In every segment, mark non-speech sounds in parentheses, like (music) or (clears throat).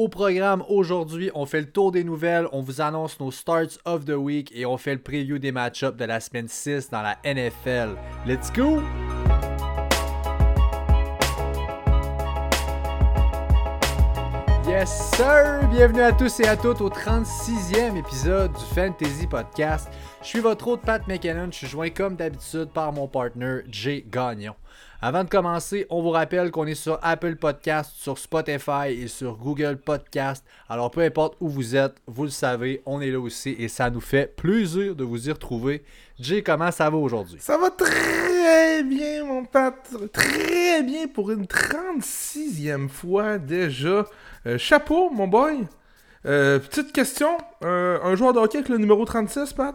au programme aujourd'hui, on fait le tour des nouvelles, on vous annonce nos starts of the week et on fait le preview des match-ups de la semaine 6 dans la NFL. Let's go! Yes sir! Bienvenue à tous et à toutes au 36e épisode du Fantasy Podcast. Je suis votre hôte Pat McKinnon, je suis joint comme d'habitude par mon partner Jay Gagnon. Avant de commencer, on vous rappelle qu'on est sur Apple Podcast, sur Spotify et sur Google Podcast. Alors peu importe où vous êtes, vous le savez, on est là aussi et ça nous fait plaisir de vous y retrouver. Jay, comment ça va aujourd'hui? Ça va très bien, mon Pat. Très bien pour une 36e fois déjà. Euh, chapeau, mon boy. Euh, petite question. Euh, un joueur de hockey avec le numéro 36, Pat?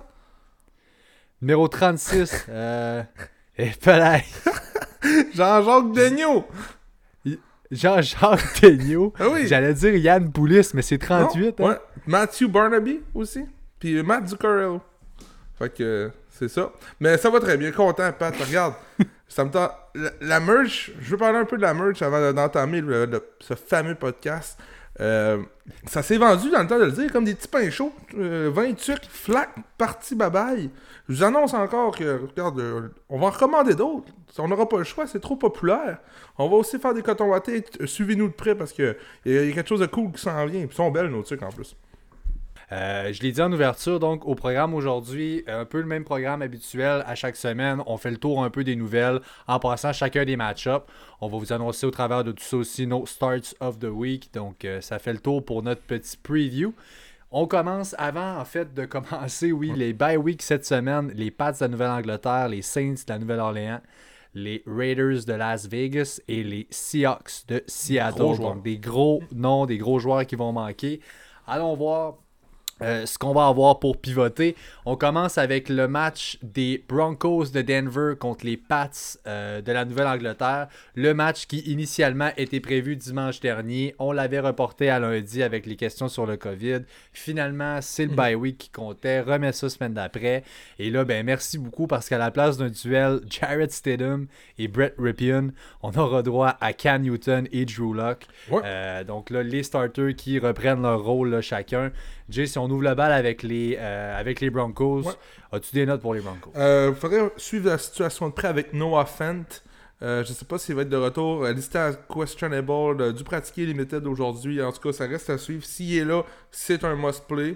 Numéro 36. Euh... Et pareil. (laughs) Jean-Jacques Degnaud. (laughs) Jean-Jacques Degnaud. Ah oui. J'allais dire Yann Poulis, mais c'est 38. Non? hein? Ouais. Matthew Barnaby aussi. Puis Matt Zuccarello. Fait que euh, c'est ça. Mais ça va très bien. Content, Pat. Regarde. (laughs) ça me tente. La, la merch, je veux parler un peu de la merch avant d'entamer ce fameux podcast. Euh, ça s'est vendu dans le temps de le dire, comme des petits pains chauds. Euh, 20 trucs, flac, parti bye-bye. Je vous annonce encore que, regarde, euh, on va en recommander d'autres. On n'aura pas le choix, c'est trop populaire. On va aussi faire des cotons wattés. Suivez-nous de près parce que il y, y a quelque chose de cool qui s'en vient. Ils sont belles, nos trucs en plus. Euh, je l'ai dit en ouverture, donc au programme aujourd'hui, un peu le même programme habituel à chaque semaine. On fait le tour un peu des nouvelles en passant chacun des match-ups. On va vous annoncer au travers de tout ça aussi nos starts of the week. Donc euh, ça fait le tour pour notre petit preview. On commence avant en fait de (laughs) commencer, oui, les bye week cette semaine, les Pats de la Nouvelle-Angleterre, les Saints de la Nouvelle-Orléans, les Raiders de Las Vegas et les Seahawks de Seattle. Gros. Donc des gros noms, des gros joueurs qui vont manquer. Allons voir euh, ce qu'on va avoir pour pivoter. On commence avec le match des Broncos de Denver contre les Pats euh, de la Nouvelle-Angleterre. Le match qui initialement était prévu dimanche dernier. On l'avait reporté à lundi avec les questions sur le COVID. Finalement, c'est le bye week qui comptait. Remets ça semaine d'après. Et là, ben merci beaucoup parce qu'à la place d'un duel (laughs) Jared Stidham et Brett Ripien, on aura droit à Cam Newton et Drew Lock. Ouais. Euh, donc là, les starters qui reprennent leur rôle là, chacun. Jay, si on ouvre le bal avec les, euh, avec les Broncos, Ouais. as-tu des notes pour les Broncos? Euh, faudrait suivre la situation de près avec Noah Fent. Euh, je sais pas s'il va être de retour. Listé à questionable, dû pratiquer limited aujourd'hui. En tout cas, ça reste à suivre. S'il est là, c'est un must-play.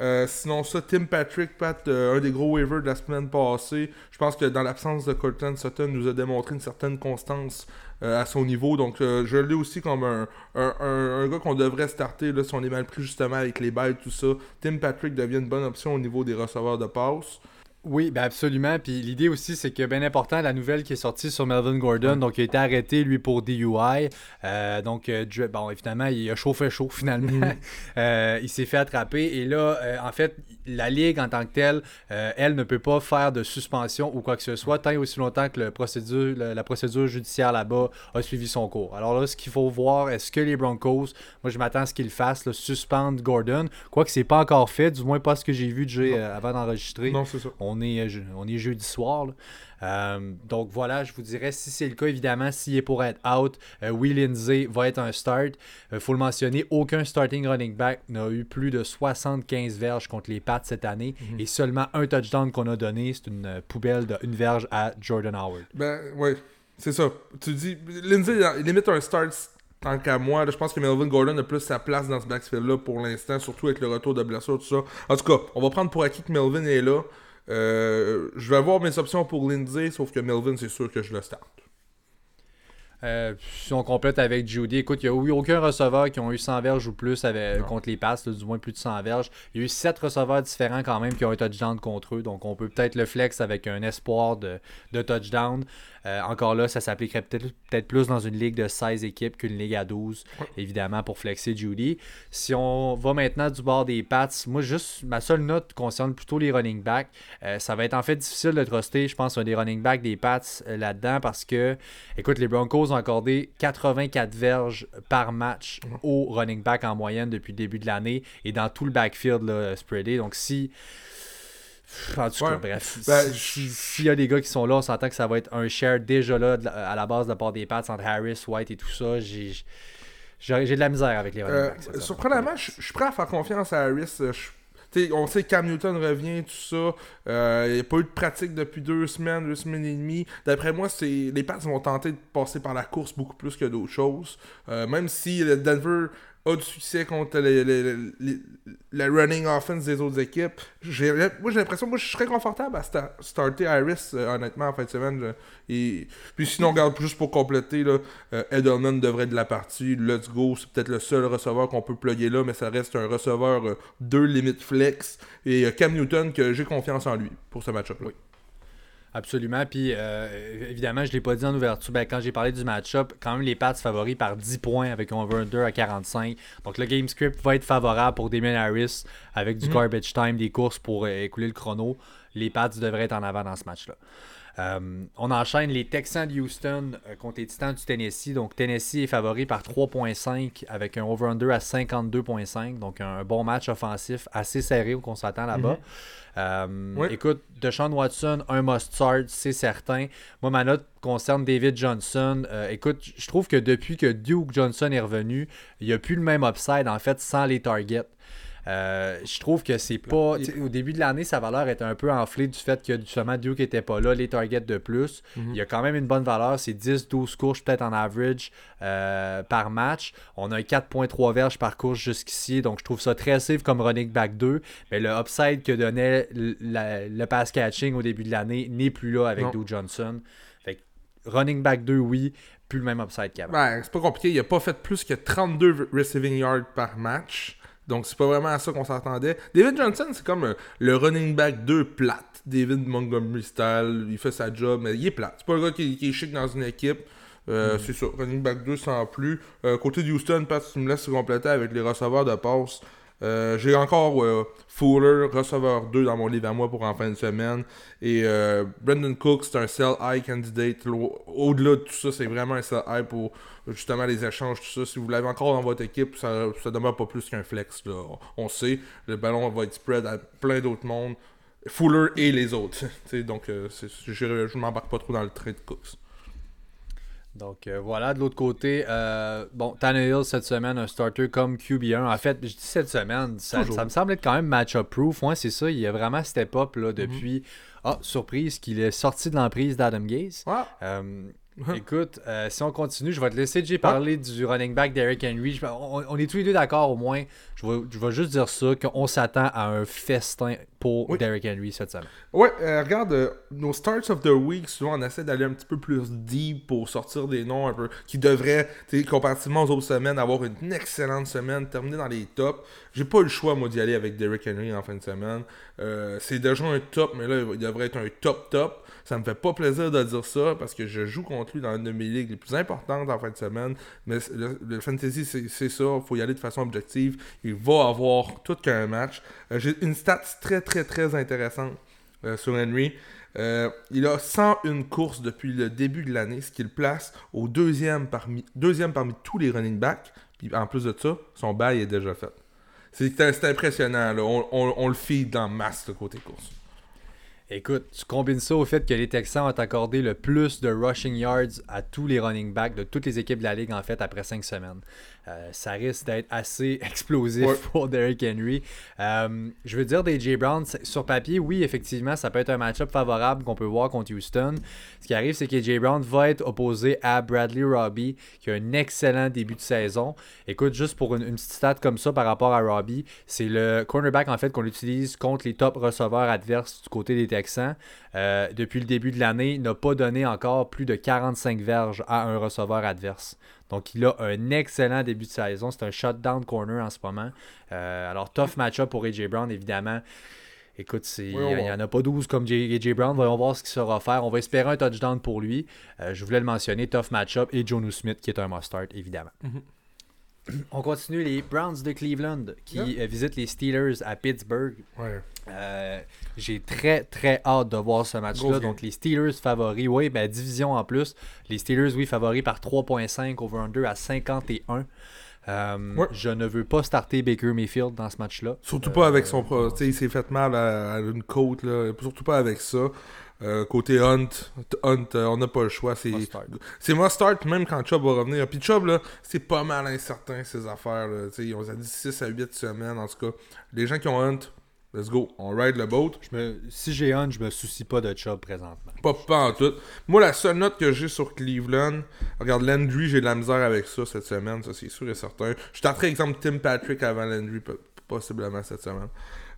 Euh, sinon, ça, Tim Patrick, Pat, euh, un des gros waivers de la semaine passée. Je pense que dans l'absence de Colton Sutton, nous a démontré une certaine constance euh, à son niveau. Donc, je l'ai aussi comme un, un, un- un gars qu'on devrait starter là, si on est mal pris justement avec les balles, tout ça. Tim Patrick devient une bonne option au niveau des receveurs de passe. Oui, ben absolument. Puis l'idée aussi, c'est que bien important, la nouvelle qui est sortie sur Melvin Gordon, donc il a été arrêté, lui, pour DUI. Euh, donc, euh, bon, évidemment, il a chauffé chaud, (laughs) finalement. Euh, il s'est fait attraper. Et là, euh, en fait, la Ligue, en tant que telle, elle ne peut pas faire de suspension ou quoi que ce soit tant et aussi longtemps que le procédure, le- la procédure judiciaire là-bas a suivi son cours. Alors là, ce qu'il faut voir, est-ce que les Broncos, moi je m'attends à ce qu'ils fassent, là, suspendre Gordon, quoique c'est pas encore fait, du moins pas ce que j'ai vu de euh, avant d'enregistrer. Non, c'est ça. On est, euh, on est jeudi soir. Euh, donc voilà, je vous dirais, si c'est le cas, évidemment, s'il est pour être out, euh, Will Lindsay va être un start. Il faut le mentionner, aucun starting running back n'a eu plus de 75 verges contre les Pats cette année. Mhm. Et seulement un touchdown qu'on a donné, c'est une euh, poubelle de une verge à Jordan Howard. Ben, ouais, c'est ça. Tu dis, Lindsay, il limite un start tant qu'à moi. là, je pense que Melvin Gordon a plus sa place dans ce backfield-là pour l'instant, surtout avec le retour de blessure, tout ça. En tout cas, on va prendre pour acquis que Melvin est là. Euh, je vais avoir mes options pour Lindsay, sauf que Melvin, c'est sûr que je le start. Euh, si on complète avec Judy, écoute, il n'y a eu aucun receveur qui ont eu 100 verges ou plus avec- contre les passes, là, du moins plus de 100 verges. Il y a eu 7 receveurs différents quand même qui ont un touchdown contre eux, donc on peut peut-être le flex avec un espoir de, de touchdown. Euh, encore là, ça s'appliquerait peut-être peut plus dans une ligue de 16 équipes qu'une ligue à 12, Ouais. évidemment, pour flexer Judy. Si on va maintenant du bord des Pats, moi, juste ma seule note concerne plutôt les running backs. Euh, ça va être en fait difficile de truster, je pense, un des running backs des Pats euh, là-dedans parce que, écoute, les Broncos ont accordé 84 verges par match au running back en moyenne depuis le début de l'année et dans tout le backfield là, spreadé. Donc, si. En tout cas, Ouais. bref. Ben, si- si- S'il y a des gars qui sont là, on s'entend que ça va être un share déjà là de à la base de la part des Pats entre Harris, White et tout ça. J'ai de la misère avec les Euh, backs. surprenamment, je suis prêt à faire confiance à Harris. Euh, t'sais, on sait que Cam Newton revient, tout ça. Euh, il n'y a pas eu de pratique depuis deux semaines, deux semaines et demie. D'après moi, c'est les Pats vont tenter de passer par la course beaucoup plus que d'autres choses. Euh, même si le Denver a du succès contre les, les- les- la running offense des autres équipes, moi j'ai l'impression moi je serais confortable à sta- starter Harris euh, honnêtement en fin de semaine. et, puis sinon, regarde, juste pour compléter, là, euh, Edelman devrait être de la partie. Let's go, c'est peut-être le seul receveur qu'on peut plugger là, mais ça reste un receveur euh, deux limites flex. Et euh, Cam Newton, que j'ai confiance en lui pour ce match-up. Absolument. Puis, euh, évidemment, je ne l'ai pas dit en ouverture. Ben, quand j'ai parlé du match-up, quand même, les Pats favoris par 10 points avec un over-under à 45. Donc, le game script va être favorable pour Damien Harris avec du Mhm. garbage time, des courses pour euh, écouler le chrono. Les Pats devraient être en avant dans ce match-là. Euh, on enchaîne les Texans de Houston euh, contre les Titans du Tennessee. Donc, Tennessee est favori par 3.5 avec un over-under à 52.5. Donc, un bon match offensif assez serré qu'on s'attend là-bas. Euh, Oui. Écoute, Deshaun Watson, un must-start, c'est certain. Moi, ma note concerne David Johnson. Euh, écoute, je trouve que depuis que Duke Johnson est revenu, il n'y a plus le même upside, en fait, sans les targets. Euh, je trouve que c'est pas. Au début de l'année, sa valeur était un peu enflée du fait que justement Duke était pas là, les targets de plus. Il y a quand même une bonne valeur, c'est 10-12 courses peut-être en average euh, par match. On a un 4.3 verges par course jusqu'ici, donc je trouve ça très safe comme running back 2. Mais le upside que donnait la- le pass catching au début de l'année n'est plus là avec. Duke Johnson. Fait que running back 2, oui, plus le même upside qu'avant. Ben, c'est pas compliqué. Il a pas fait plus que 32 receiving yards par match. Donc, c'est pas vraiment à ça qu'on s'attendait. David Johnson, c'est comme euh, le running back 2 plate. David Montgomery style. Il fait sa job, mais il est plate. C'est pas le gars qui, qui est chic dans une équipe. Euh, C'est ça. Running back 2 sans plus. Euh, côté de Houston, Pat, tu me laisses compléter avec les receveurs de passe. Euh, J'ai encore euh, Fuller, receveur 2 dans mon livre à moi pour en fin de semaine. Et euh, Brendan Cook, c'est un sell high candidate. Au- Au-delà de tout ça, c'est vraiment un sell high pour justement les échanges, tout ça. Si vous l'avez encore dans votre équipe, ça, ça demeure pas plus qu'un flex. Là. On sait, le ballon va être spread à plein d'autres mondes. Fuller et les autres. (laughs) Donc, euh, je, je m'embarque pas trop dans le trait de Cooks. Donc euh, voilà, de l'autre côté, euh, bon, Tannehill cette semaine, un starter comme QB1. En fait, je dis cette semaine, ça, me semble être quand même match-up proof. Ouais, c'est ça, il a vraiment step up là, depuis. Ah, surprise qu'il est sorti de l'emprise d'Adam Gaze. Ouais. Euh, écoute, euh, si on continue, je vais te laisser Jay parler du running back Derrick Henry. On, on est tous les deux d'accord au moins. Je vais, je vais juste dire ça, qu'on s'attend à un festin pour Oui. Derrick Henry cette semaine. Ouais, euh, regarde, euh, nos starts of the week, souvent on essaie d'aller un petit peu plus deep pour sortir des noms un peu qui devraient, tu sais, comparativement aux autres semaines, avoir une excellente semaine, terminer dans les tops. J'ai pas eu le choix, moi, d'y aller avec Derrick Henry en fin de semaine. Euh, c'est déjà un top, mais là, il devrait être un top top. Ça me fait pas plaisir de dire ça parce que je joue contre lui dans une de mes ligues les plus importantes en fin de semaine. Mais le, fantasy, c'est ça. Il faut y aller de façon objective. Il va avoir tout qu'un match. Euh, J'ai une stat très, très, très intéressante euh, sur Henry. Euh, il a 101 courses depuis le début de l'année, ce qui le place au deuxième parmi, deuxième parmi tous les running backs. Puis en plus de ça, son bail est déjà fait. C'est impressionnant. On, on- on le feed dans masse, le côté course. Écoute, tu combines ça au fait que les Texans ont accordé le plus de rushing yards à tous les running backs de toutes les équipes de la ligue en fait après cinq semaines. Euh, ça risque d'être assez (laughs) explosif Ouais. pour Derrick Henry. Euh, je veux dire des J. Brown, sur papier, oui, effectivement, ça peut être un match-up favorable qu'on peut voir contre Houston. Ce qui arrive, c'est que J. Brown va être opposé à Bradley Robbie, qui a un excellent début de saison. Écoute, juste pour une, une petite stat comme ça par rapport à Robbie, c'est le cornerback en fait qu'on utilise contre les top receveurs adverses du côté des Texans. Euh, depuis le début de l'année, n'a pas donné encore plus de 45 verges à un receveur adverse. Donc, il a un excellent début de saison. C'est un shutdown corner en ce moment. Euh, alors, tough match-up pour AJ Brown, évidemment. Écoute, Oui, il n'y en a pas 12 comme AJ Brown. Voyons voir ce qu'il saura faire. On va espérer un touchdown pour lui. Euh, je voulais le mentionner, tough match-up. Et Jonu Smith, qui est un must-start, évidemment. (clears throat) On continue les Browns de Cleveland qui Yeah. euh, visitent les Steelers à Pittsburgh. Ouais. Euh, J'ai très très hâte de voir ce match-là. Donc les Steelers favoris, oui, ben division en plus. Les Steelers, oui, favoris par 3.5 over under à 51. Euh, Ouais. Je ne veux pas starter Baker Mayfield dans ce match-là. Surtout pas avec son. Pro- Tu sais, il s'est fait mal à, à une côte, là. Surtout pas avec ça. Euh, côté Hunt, Hunt euh, on n'a pas le choix. C'est Must start. c'est start même quand Chubb va revenir. Puis Chubb, là, c'est pas mal incertain, ces affaires. Là. Tu sais, Ils ont dit 6 à 8 semaines, en tout cas. Les gens qui ont Hunt, let's go. On ride le boat. Je me- Si j'ai Hunt, je me soucie pas de Chubb présentement. Pas, pas en tout. Moi, la seule note que j'ai sur Cleveland, regarde, Landry, j'ai de la misère avec ça cette semaine, ça c'est sûr et certain. Je tenterai exemple Tim Patrick avant Landry, po- possiblement cette semaine.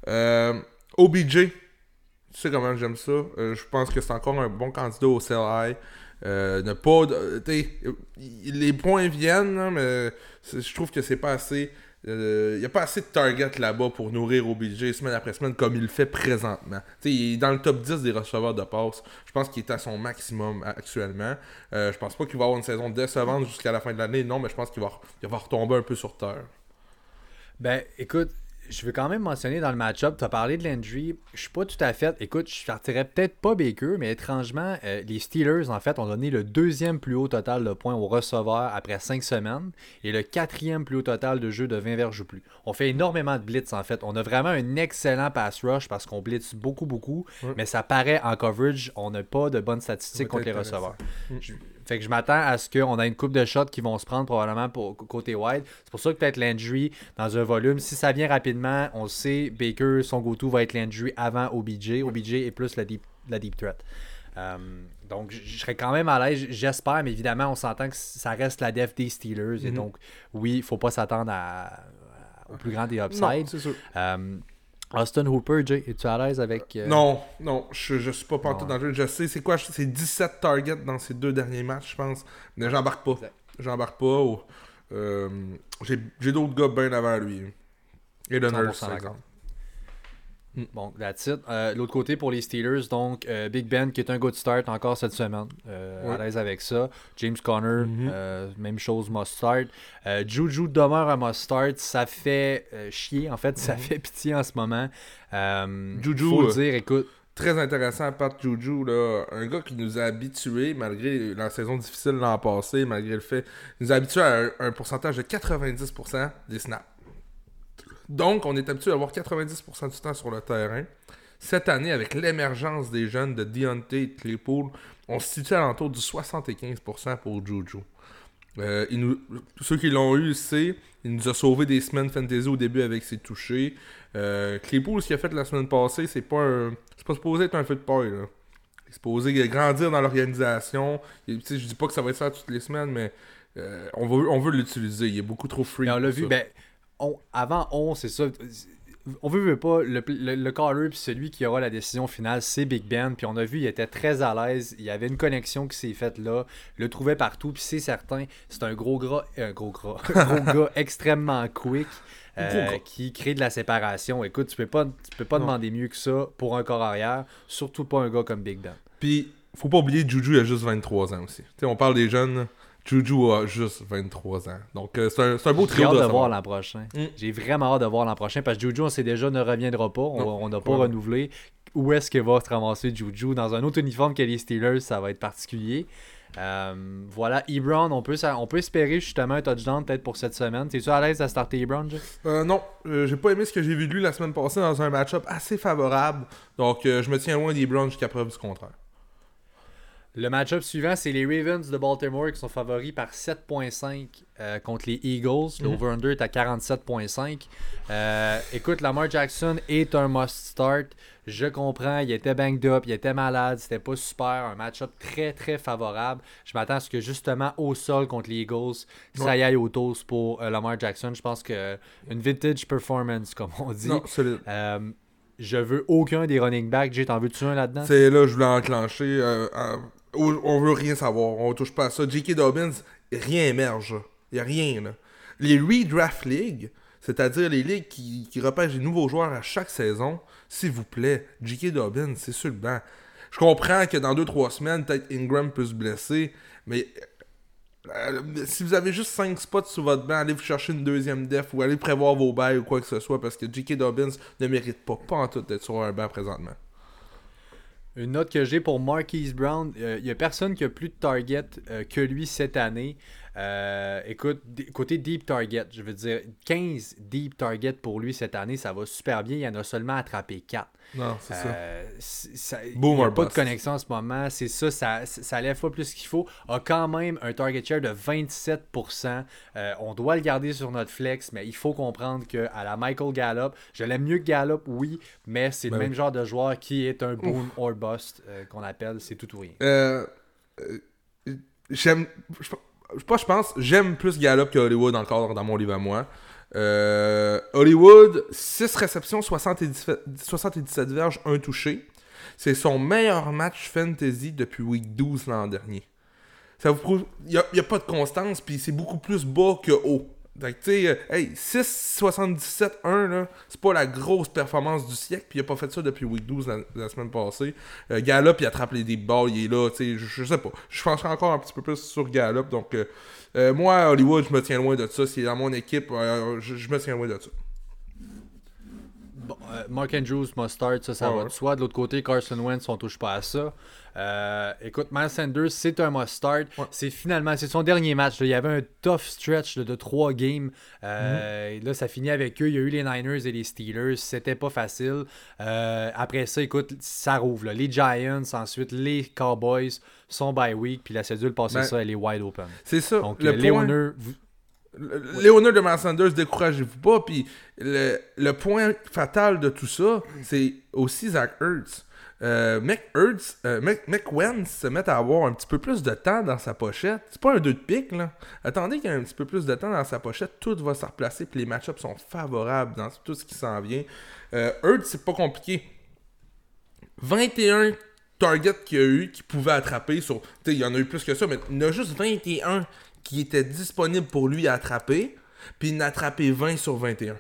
Euh, OBJ, tu sais comment j'aime ça. Euh, je pense que c'est encore un bon candidat au sell high. Euh, ne pas. euh, les points viennent, là, mais je trouve que c'est pas assez. Il n'y a pas assez de target là-bas pour nourrir OBJ semaine après semaine comme il le fait présentement. Il est dans le top 10 des receveurs de passe. Je pense qu'il est à son maximum actuellement. Euh, je pense pas qu'il va avoir une saison décevante jusqu'à la fin de l'année, non, mais je pense qu'il va, va retomber un peu sur terre. Ben, écoute, je veux quand même mentionner dans le match-up, tu as parlé de Landry. Je suis pas tout à fait. Écoute, je partirais peut-être pas Baker, mais étrangement, euh, les Steelers, en fait, ont donné le deuxième plus haut total de points aux receveurs après cinq semaines et le quatrième plus haut total de jeux de 20 verges ou plus. On fait énormément de blitz, en fait. On a vraiment un excellent pass rush parce qu'on blitz beaucoup, beaucoup, mais ça paraît en coverage. On n'a pas de bonnes statistiques contre les receveurs. Mm. Je- Fait que je m'attends à ce qu'on ait une coupe de shots qui vont se prendre probablement pour côté wide. C'est pour ça que peut-être Landry dans un volume. Si ça vient rapidement, on le sait, Baker, son go-to va être Landry avant OBJ. OBJ est plus la deep, la deep threat. Euh, donc, je serais quand même à l'aise, j'espère, mais évidemment, on s'entend que ça reste la def des Steelers. Et Mhm. donc, oui, il ne faut pas s'attendre à- à- au plus grand des upsides. Euh, Austin Hooper, Jay, es-tu à l'aise avec. euh, Non, non, je, je suis pas pantoute dans le jeu. Je sais, c'est quoi C'est 17 targets dans ces deux derniers matchs, je pense. Mais j'embarque pas. J'embarque pas. euh, J'ai j'ai d'autres gars bien avant lui. Et le 100% Nurse, par d'accord. Exemple. Bon, that's it. Euh, L'autre côté pour les Steelers, donc euh, Big Ben qui est un good start encore cette semaine. Euh. À l'aise avec ça. James Conner, Mhm. euh, même chose, must start. Juju demeure un must start. Ça fait chier, en fait, ça Mhm. fait pitié en ce moment. Juju, faut le dire, écoute. Très intéressant, Pat Juju, là, un gars qui nous a habitués, malgré la saison difficile l'an passé, malgré le fait, il nous a habitués à un, un pourcentage de 90% des snaps. Donc, on est habitué à avoir 90% du temps sur le terrain. Cette année, avec l'émergence des jeunes de Deontay et de Claypool, on se situe à l'entour du 75% pour Juju. Euh, il nous, ceux qui l'ont eu, c'est il nous a sauvé des semaines fantasy au début avec ses touchés. Euh, Claypool, ce qu'il a fait la semaine passée, c'est pas un, c'est pas supposé être un feu de paille. Là. Il est supposé grandir dans l'organisation. Je dis pas que ça va être ça toutes les semaines, mais euh, on veut, on veut l'utiliser. Il est beaucoup trop free. On l'a vu, ben, on- avant on, c'est ça. On veut, veut pas, le, le, le caller puis celui qui aura la décision finale, c'est Big Ben. Puis on a vu, il était très à l'aise. Il y avait une connexion qui s'est faite là. Il le trouvait partout. Puis c'est certain, c'est un gros gras, un gros gras, (laughs) un gros gars extrêmement quick. euh, qui crée de la séparation. Écoute, tu peux pas, tu peux pas Non. demander mieux que ça pour un corps arrière, surtout pas un gars comme Big Ben. Puis, faut pas oublier, Juju a juste 23 ans aussi. Tu sais, on parle des jeunes. Juju a juste 23 ans. Donc, euh, c'est un, c'est un beau J'ai trio hâte de voir l'an prochain. Mm. J'ai vraiment hâte de voir l'an prochain parce que Juju, on sait déjà, ne reviendra pas. On n'a pas ouais. renouvelé. Où est-ce qu'il va se ramasser Juju? Dans un autre uniforme que les Steelers, ça va être particulier. Euh, voilà, Ebron, on peut, on peut espérer justement un touchdown peut-être pour cette semaine. T'es-tu à l'aise à starter Ebron? Euh, non, euh, j'ai pas aimé ce que j'ai vu de lui la semaine passée dans un match-up assez favorable. Donc, euh, je me tiens loin des Browns jusqu'à preuve du contraire. Le match-up suivant, c'est les Ravens de Baltimore qui sont favoris par 7.5 euh, contre les Eagles. Mhm. L'over-under est à 47.5. Euh, écoute, Lamar Jackson est un must-start. Je comprends, il était banged up, il était malade, c'était pas super. Un match-up très, très favorable. Je m'attends à ce que justement au sol contre les Eagles, ça Ouais. y aille au toast pour euh, Lamar Jackson. Je pense que une vintage performance, comme on dit. Non, je veux aucun des running backs. J'ai t'en veux-tu un là-dedans? C'est là, je voulais enclencher. euh, on veut rien savoir. On touche pas à ça. J.K. Dobbins, rien émerge. Il y a rien, là. Les redraft leagues, c'est-à-dire les ligues qui, qui des nouveaux joueurs à chaque saison, s'il vous plaît, J.K. Dobbins, c'est sur le banc. Je comprends que dans 2-3 semaines, peut-être Ingram peut se blesser, mais euh, si vous avez juste 5 spots sous votre banc, allez vous chercher une deuxième def ou allez prévoir vos bails ou quoi que ce soit parce que J.K. Dobbins ne mérite pas, pas en tout d'être sur un banc présentement. Une note que j'ai pour Marquise Brown, il n'y a personne qui a plus de target euh, que lui cette année. Euh, écoute, côté deep target, je veux dire, 15 deep target pour lui cette année, ça va super bien. Il en a seulement attrapé 4. Non, c'est euh, ça. Boom il n'y a pas de connexion en ce moment. C'est ça, ça, ça lève pas plus qu'il faut. A quand même un target share de 27%. Euh, on doit le garder sur notre flex, mais il faut comprendre qu'à la Michael Gallup, je l'aime mieux que Gallup, oui, mais c'est Ben le même oui. genre de joueur qui est un boom or bust euh, qu'on appelle, c'est tout ou rien. J'aime. Je- pas, je pense, j'aime plus Gallup que Hollywood encore dans mon livre à moi. Euh, Hollywood, 6 réceptions, 77, 77 verges, 1 touché. C'est son meilleur match fantasy depuis week 12 l'an dernier. Ça vous prouve. Il n'y a, pas de constance, puis c'est beaucoup plus bas que haut. Fait tu sais, euh, hey, 6, 77, 1, là, c'est pas la grosse performance du siècle, puis il a pas fait ça depuis week 12 la, semaine passée. Euh, Gallup, il attrape les deep balls, il est là, tu sais, je, sais pas. Je penserais encore un petit peu plus sur Gallup, donc euh, euh, moi, Hollywood, je me tiens loin de ça. C'est dans mon équipe, je me tiens loin de ça. Bon, euh, Mark Andrews must start, ça, ça Ouais, va de soi. De l'autre côté, Carson Wentz, on touche pas à ça. Euh, écoute, Miles Sanders, c'est un must start. Ouais. C'est finalement, c'est son dernier match. là. Il y avait un tough stretch là, de trois games. Euh, Mhm. Là, ça finit avec eux. Il y a eu les Niners et les Steelers. C'était pas facile. Euh, après ça, écoute, ça rouvre. là. Les Giants, ensuite les Cowboys sont by week. Puis la cédule passée Ben, ça, elle est wide open. C'est ça. Donc, le point- vous- Léonard de Sanders, découragez-vous pas. Puis le, le point fatal de tout ça, c'est aussi Zach Ertz. Euh, Mec Ertz, euh, Mec, Mec Wentz se met à avoir un petit peu plus de temps dans sa pochette. C'est pas un 2 de pique, là. Attendez qu'il y ait un petit peu plus de temps dans sa pochette, tout va se replacer, puis les match-ups sont favorables dans tout ce qui s'en vient. Euh, Ertz, c'est pas compliqué. 21 targets qu'il y a eu qui pouvaient attraper sur. Tu sais, il y en a eu plus que ça, mais il y en a juste 21 qui étaient disponibles pour lui à attraper, puis il en a attrapé 20 sur 21. Tu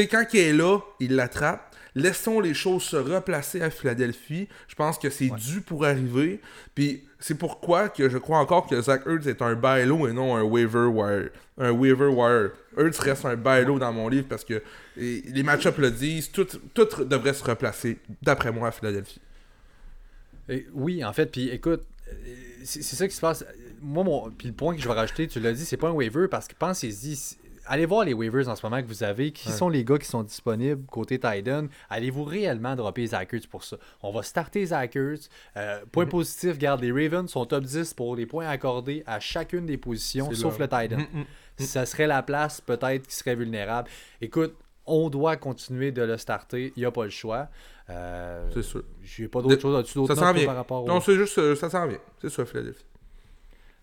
sais, quand il est là, il l'attrape. Laissons les choses se replacer à Philadelphie. Je pense que c'est dû pour arriver. Puis c'est pourquoi que je crois encore que Zach Ertz est un buy low et non un waiver wire. Un waiver wire. Ertz reste un buy low dans mon livre parce que les match-ups le disent. Tout, tout devrait se replacer, d'après moi, à Philadelphie. Et oui, en fait, puis écoute, euh, c'est ça qui se passe. Moi, mon, puis le point que je vais rajouter, tu l'as dit, c'est pas un waiver parce que pensez-y, allez voir les waivers en ce moment que vous avez, qui sont les gars qui sont disponibles côté Titan. Allez-vous réellement dropper Zach Ertz pour ça? On va starter Zach Ertz. Euh, point Mhm. positif, garde les Ravens sont top 10 pour les points accordés à chacune des positions, sauf le Titan. Mm, mm. Ça serait la place peut-être qui serait vulnérable. Écoute, on doit continuer de le starter, il n'y a pas le choix. Euh, C'est sûr. j'ai pas d'autre chose là-dessus d'autres par rapport au... Non, c'est juste, euh, ça s'en vient. C'est ça, Philadelphie.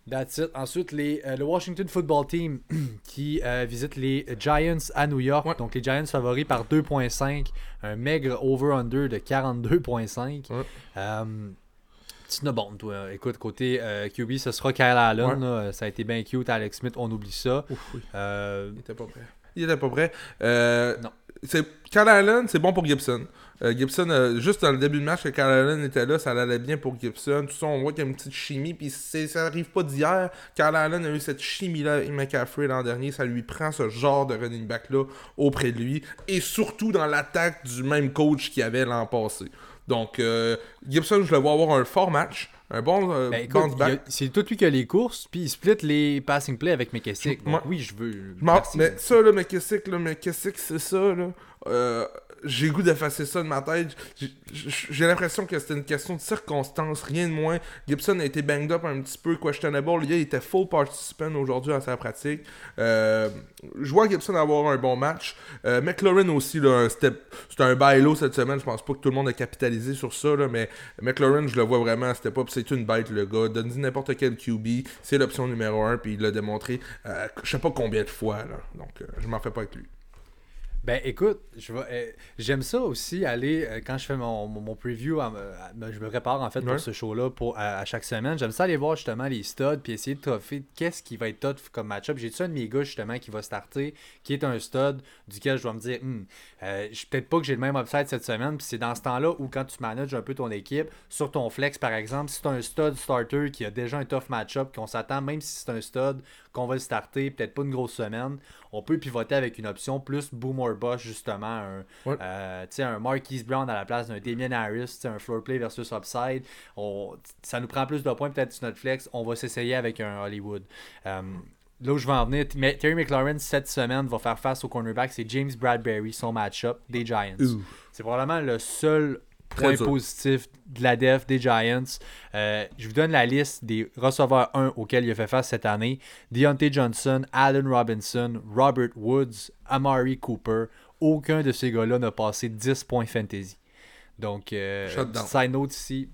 That's it. Ensuite, les, euh, le Washington Football Team (clears throat) qui euh, visite les Giants à New York. Ouais. Donc, les Giants favoris par 2.5. Un maigre over-under de 42.5. Ouais. Euh, bon, toi, écoute, côté euh, QB, ce sera Kyle Allen. Ouais. là. ça a été bien cute. Alex Smith, on oublie ça. Ouf, oui. Il était pas prêt. Il était pas prêt. Non. Kyle Allen, c'est bon pour Gibson. Euh, Gibson, euh, juste dans le début de match, que Allen était là, ça allait bien pour Gibson. Tout ça, on voit qu'il y a une petite chimie, puis c'est, ça arrive pas d'hier. Allen a eu cette chimie-là avec McCaffrey l'an dernier. Ça lui prend ce genre de running back-là auprès de lui. Et surtout dans l'attaque du même coach qu'il avait l'an passé. Donc, euh, Gibson, je le vois avoir un fort match. Un bon euh, ben, écoute, a- back. c'est tout lui qui a les courses, puis il split les passing plays avec McKessick. Donc, oui, je veux. Je mais ça, là, que c'est ça, là? Euh, j'ai goût d'effacer ça de ma tête. J'ai- l'impression que c'était une question de circonstance, rien de moins. Gibson a été banged up un petit peu, questionable. Le gars, il était full participant aujourd'hui à sa pratique. Euh, je vois Gibson avoir un bon match. Euh, McLaurin aussi, c'était un bailo cette semaine. Je pense pas que tout le monde a capitalisé sur ça, là, mais McLaurin, je le vois vraiment, c'était pas, c'est une bête, le gars. Donne-y n'importe quel QB, c'est l'option numéro un, puis il l'a démontré, euh, je sais pas combien de fois, là. Donc, euh, je m'en fais pas avec lui. Ben écoute, je vais, euh, j'aime ça aussi aller euh, quand je fais mon, mon, mon preview, à à je me prépare en fait Ouais. pour ce show-là pour à, à chaque semaine. J'aime ça aller voir justement les studs puis essayer de toffer qu'est-ce qui va être top comme match-up. J'ai un de mes gars justement qui va starter, qui est un stud duquel je dois me dire, Hmm, euh, je peut-être pas que j'ai le même upside cette semaine. Puis c'est dans ce temps-là où quand tu manages un peu ton équipe sur ton flex par exemple, si c'est un stud starter qui a déjà un tough match-up, qu'on s'attend même si c'est un stud qu'on va le starter, peut-être pas une grosse semaine, on peut pivoter avec une option plus boom or bust, justement. Un, Ouais. euh, tu sais, un Marquise Brown à la place d'un Damien Harris, un floor play versus upside. On, ça nous prend plus de points peut-être sur notre flex. On va s'essayer avec un Hollywood. Euh, Là où je vais en venir, Terry McLaurin cette semaine va faire face au cornerback, c'est James Bradbury, son match-up des Giants. C'est probablement le seul Très point positif de la def des Giants. Euh, je vous donne la liste des receveurs 1 auxquels il a fait face cette année. Deontay Johnson, Allen Robinson, Robert Woods, Amari Cooper. Aucun de ces gars-là n'a passé 10 points fantasy. Donc, euh, side note ici,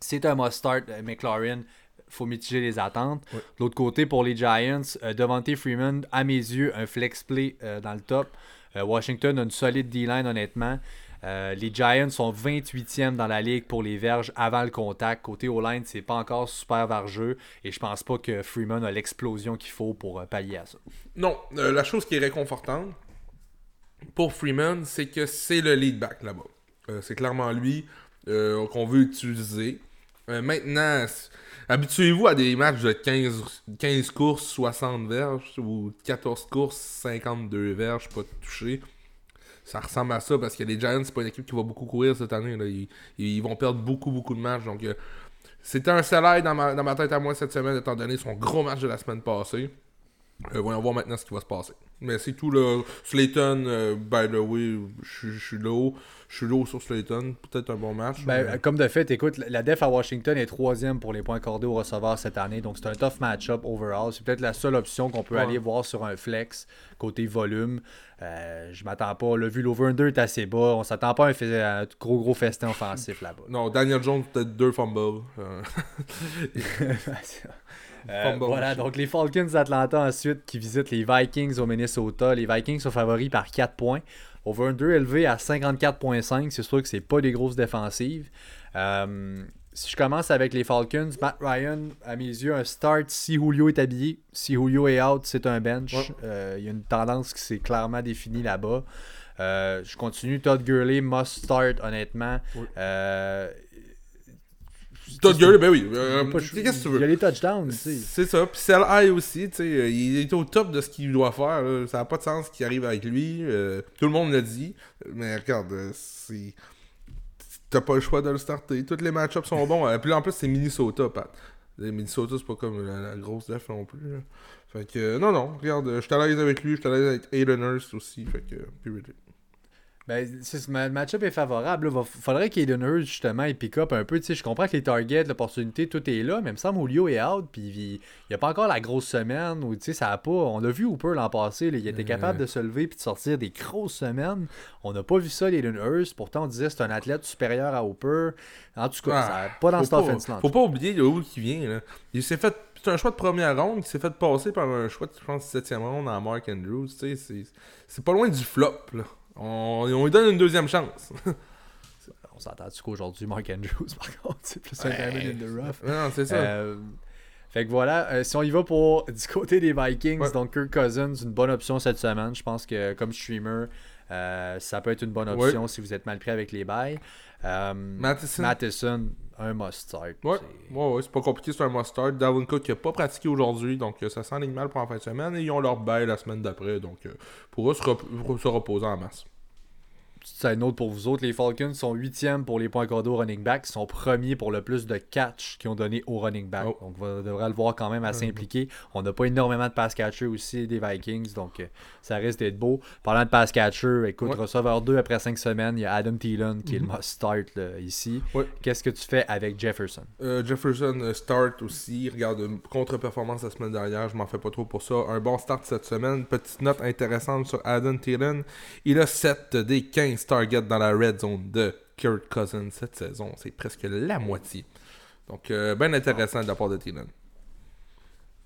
c'est un must-start, euh, McLaurin. faut mitiger les attentes. De l'autre côté, pour les Giants, euh, Devontae Freeman, à mes yeux, un flex play dans le top. Washington a une solide D-line, honnêtement. Euh, les Giants sont 28e dans la ligue pour les verges avant le contact. Côté O-line, c'est pas encore super vargeux. Et je pense pas que Freeman a l'explosion qu'il faut pour euh, pallier à ça. Non, euh, la chose qui est réconfortante pour Freeman, c'est que c'est le lead back là-bas. C'est clairement lui qu'on veut utiliser. Maintenant, habituez-vous à des matchs de 15, 15 courses, 60 verges, ou 14 courses, 52 verges, pas touché. Ça ressemble à ça parce que les Giants, c'est pas une équipe qui va beaucoup courir cette année. Ils, vont perdre beaucoup, beaucoup de matchs. Donc, euh, c'était un salaire dans ma, dans ma tête à moi cette semaine, étant donné son gros match de la semaine passée. Euh, voyons voir maintenant ce qui va se passer. Mais c'est tout là. Slayton, euh, by the way, je suis low. Je suis low sur Slayton. Peut-être un bon match. Ben, mais- comme de fait, écoute, la def à Washington est troisième pour les points accordés aux receveurs cette année, donc c'est un tough match-up overall. C'est peut-être la seule option qu'on peut Ouais. aller voir sur un flex côté volume. Euh, je m'attends pas. Le vu l'over-under est assez bas. On s'attend pas à un, fais- à un gros gros festin offensif là-bas. Non, Daniel Jones, peut-être deux fumbles. Euh, (laughs) (laughs) Euh, voilà, donc les Falcons d'Atlanta ensuite qui visitent les Vikings au Minnesota. Les Vikings sont favoris par 4 points. Over-under élevé à 54.5. C'est sûr que c'est pas des grosses défensives. Euh, si je commence avec les Falcons, Matt Ryan, à mes yeux, un start si Julio est habillé. Si Julio est out, c'est un bench. Ouais. Euh, Il y a une tendance qui s'est clairement définie là-bas. Je continue. Todd Gurley must start, honnêtement. Oui. Todd Gurley, ben oui. euh, Qu'est-ce que tu Il y a veux? les touchdowns. C'est ça. Puis Sell High aussi, tu sais, euh, il est au top de ce qu'il doit faire. là. Ça n'a pas de sens qu'il arrive avec lui. euh, tout le monde l'a dit. Mais regarde, c'est. T'as pas le choix de le starter. Tous les match-ups sont bons. Et puis en plus, c'est Minnesota, Pat. Les Minnesota, c'est pas comme la, la grosse def non plus. là. Fait que, euh, non, non, regarde, je suis à l'aise avec lui, je suis à l'aise avec Aiden Hurst aussi. Fait que, period. Ben, le match-up est favorable. Il faudrait qu'Aiden Hurst, justement, il pick up un peu. Je comprends que les targets, l'opportunité, tout est là, mais il me semble Julio est out, puis il n'y a pas encore la grosse semaine où, tu sais, ça a pas... On l'a vu Hooper l'an passé, là, il était Euh. capable de se lever puis de sortir des grosses semaines. On n'a pas vu ça, l'Aiden Hurst. Pourtant, on disait que c'est un athlète supérieur à Hooper. En tout cas, Ah, ça pas dans cette offense-là. en Faut pas oublier où il vient. Là. Il s'est fait. C'est un choix de première ronde qui s'est fait passer par un choix de, je pense, septième ronde à Mark Andrews. c'est pas loin du flop. Là. On, on lui donne une deuxième chance. (laughs) On s'entend-tu qu'aujourd'hui, Mark Andrews, (laughs) par contre, c'est plus un diamond in the rough. non, c'est ça. Euh, fait que voilà, euh, si on y va pour (laughs) du côté des Vikings, Ouais. donc Kirk Cousins, une bonne option cette semaine. Je pense que comme streamer, euh, ça peut être une bonne Ouais. option si vous êtes mal pris avec les bails. Matheson. Matheson, un must start. Ouais, C'est- ouais, ouais, c'est pas compliqué, c'est un must-start. Cook qui a pas pratiqué aujourd'hui, donc euh, ça s'enligne mal pour en fin de semaine. Et ils ont leur bail la semaine d'après, donc euh, pour eux se, rep- pour se reposer en masse. C'est une autre pour vous autres. Les Falcons sont huitièmes pour les points accordés au running back. Ils sont premiers pour le plus de catch qu'ils ont donné au running back. Oh. Donc, on devrait le voir quand même assez Mhm. impliqué. On n'a pas énormément de pass catchers aussi des Vikings. Donc, euh, ça risque d'être beau. Parlant de pass catcher, écoute, Ouais. receveur 2 après 5 semaines, il y a Adam Thielen qui est Mhm. le must start là, ici. Ouais. Qu'est-ce que tu fais avec Jefferson? Euh, Jefferson euh, start aussi. Regarde, une contre-performance la semaine dernière. Je m'en fais pas trop pour ça. Un bon start cette semaine. Petite note intéressante sur Adam Thielen. Il a 7 des 15 targets dans la red zone de Kurt Cousins cette saison. C'est presque la moitié. Donc, euh, bien intéressant de la part de Thielen.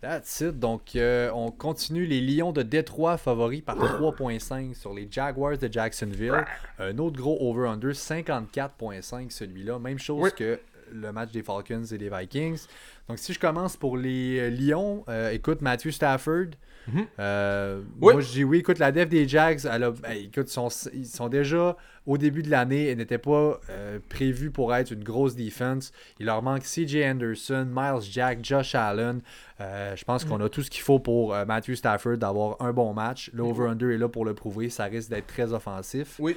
That's it. Donc, euh, on continue les Lions de Détroit favoris par 3.5 sur les Jaguars de Jacksonville. Un autre gros over-under, 54.5 celui-là. Même chose Oui. que le match des Falcons et des Vikings. Donc, si je commence pour les euh, Lions, euh, écoute, Matthew Stafford, Mhm. Euh, Oui. Moi, je dis oui. Écoute, la def des Jags, elle a- ben, écoute, ils sont, ils sont déjà au début de l'année. Elle n'était pas euh, prévue pour être une grosse défense. Il leur manque CJ Anderson, Miles Jack, Josh Allen. Euh, je pense qu'on a tout ce qu'il faut pour euh, Matthew Stafford d'avoir un bon match. Le over-under est là pour le prouver. Ça risque d'être très offensif. Oui.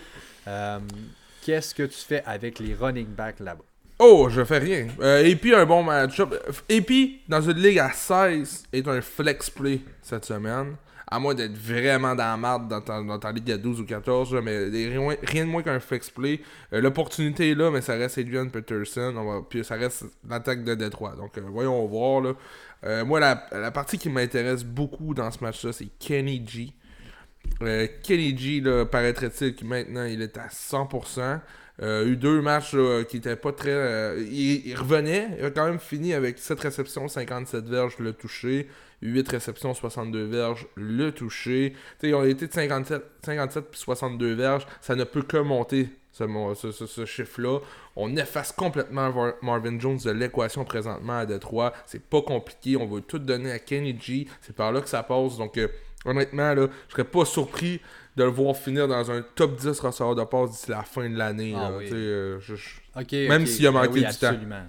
Qu'est-ce que tu fais avec les running backs là-bas? Oh, je fais rien. Euh, et puis un bon match-up. Et puis, dans une ligue à 16, est un flex play cette semaine. À moins d'être vraiment dans la marde dans ta, dans ligue à 12 ou 14, là, mais rien, de moins qu'un flex play. Euh, L'opportunité est là, mais ça reste Adrian Peterson. Puis ça reste l'attaque de Détroit. Donc, euh, voyons voir. Euh, moi, la, partie qui m'intéresse beaucoup dans ce match-là, c'est Kenny G. Kenny G, paraîtrait-il que maintenant il est à 100%. Euh, eu deux matchs qui étaient pas très. euh, il, revenait, il a quand même fini avec 7 réceptions, 57 verges, le touché. 8 réceptions, 62 verges, le touché. Tu sais, ils ont été de 57, 57 puis 62 verges. Ça ne peut que monter, ce, ce, ce- ce chiffre-là. On efface complètement Marvin Jones de l'équation présentement à Détroit. C'est pas compliqué. On va tout donner à Kenny G. C'est par là que ça passe. Donc, euh, honnêtement, là, je serais pas surpris de le voir finir dans un top 10 receveur de passe d'ici la fin de l'année. Ah oui. Euh, je- Même ok. s'il a Ben manqué oui, du temps. absolument.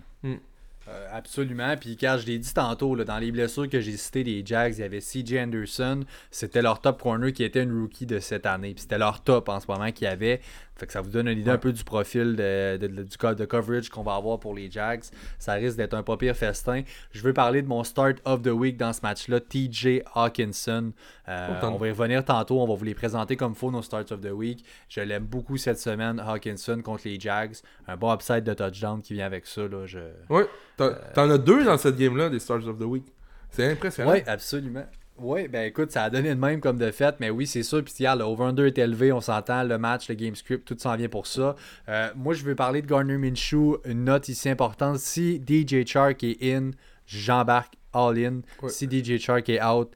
Euh, absolument. Puis quand je l'ai dit tantôt, là, dans les blessures que j'ai citées des Jags, il y avait CJ Anderson. C'était leur top corner qui était une rookie de cette année. Puis c'était leur top en ce moment qu'il y avait. Fait que ça vous donne une idée un peu du profil de, de- de- du co- de coverage qu'on va avoir pour les Jags. Ça risque d'être un pas pire festin. Je veux parler de mon start of the week dans ce match-là, TJ Hawkinson. Euh, on va y revenir tantôt. On va vous les présenter comme faut, nos starts of the week. Je l'aime beaucoup cette semaine, Hawkinson contre les Jags. Un bon upside de touchdown qui vient avec ça. Là, je... Ouais, t'en as deux dans cette game-là, des Stars of the Week. C'est impressionnant. Oui, absolument. Oui, ben écoute, ça a donné de même comme de fait, mais oui, c'est sûr. Puis hier, le over-under est élevé, on s'entend, le match, le game script, tout s'en vient pour ça. Euh, moi, je veux parler de Garner Minshew, une note ici importante. Si DJ Chark est in, j'embarque all-in. Ouais. Si DJ Chark est out,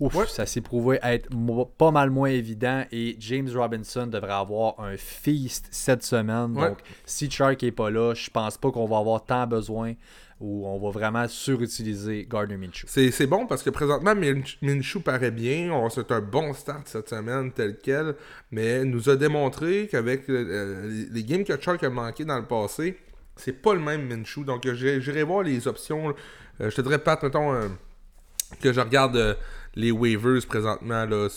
ouf, Ouais. ça s'est prouvé être pas mal moins évident. Et James Robinson devrait avoir un feast cette semaine. Ouais. Donc, si Chark est pas là, je pense pas qu'on va avoir tant besoin ou on va vraiment surutiliser Gardner Minshew. C'est c'est bon parce que présentement, Min- Minshew paraît bien. On- C'est un bon start cette semaine, tel quel. Mais nous a démontré qu'avec euh, les- les games que Chark a manqué dans le passé, c'est pas le même Minshew. Donc, euh, j'irai j'irai voir les options. Euh, je te dirais, Pat, mettons, euh, que je regarde euh, les waivers présentement. Là.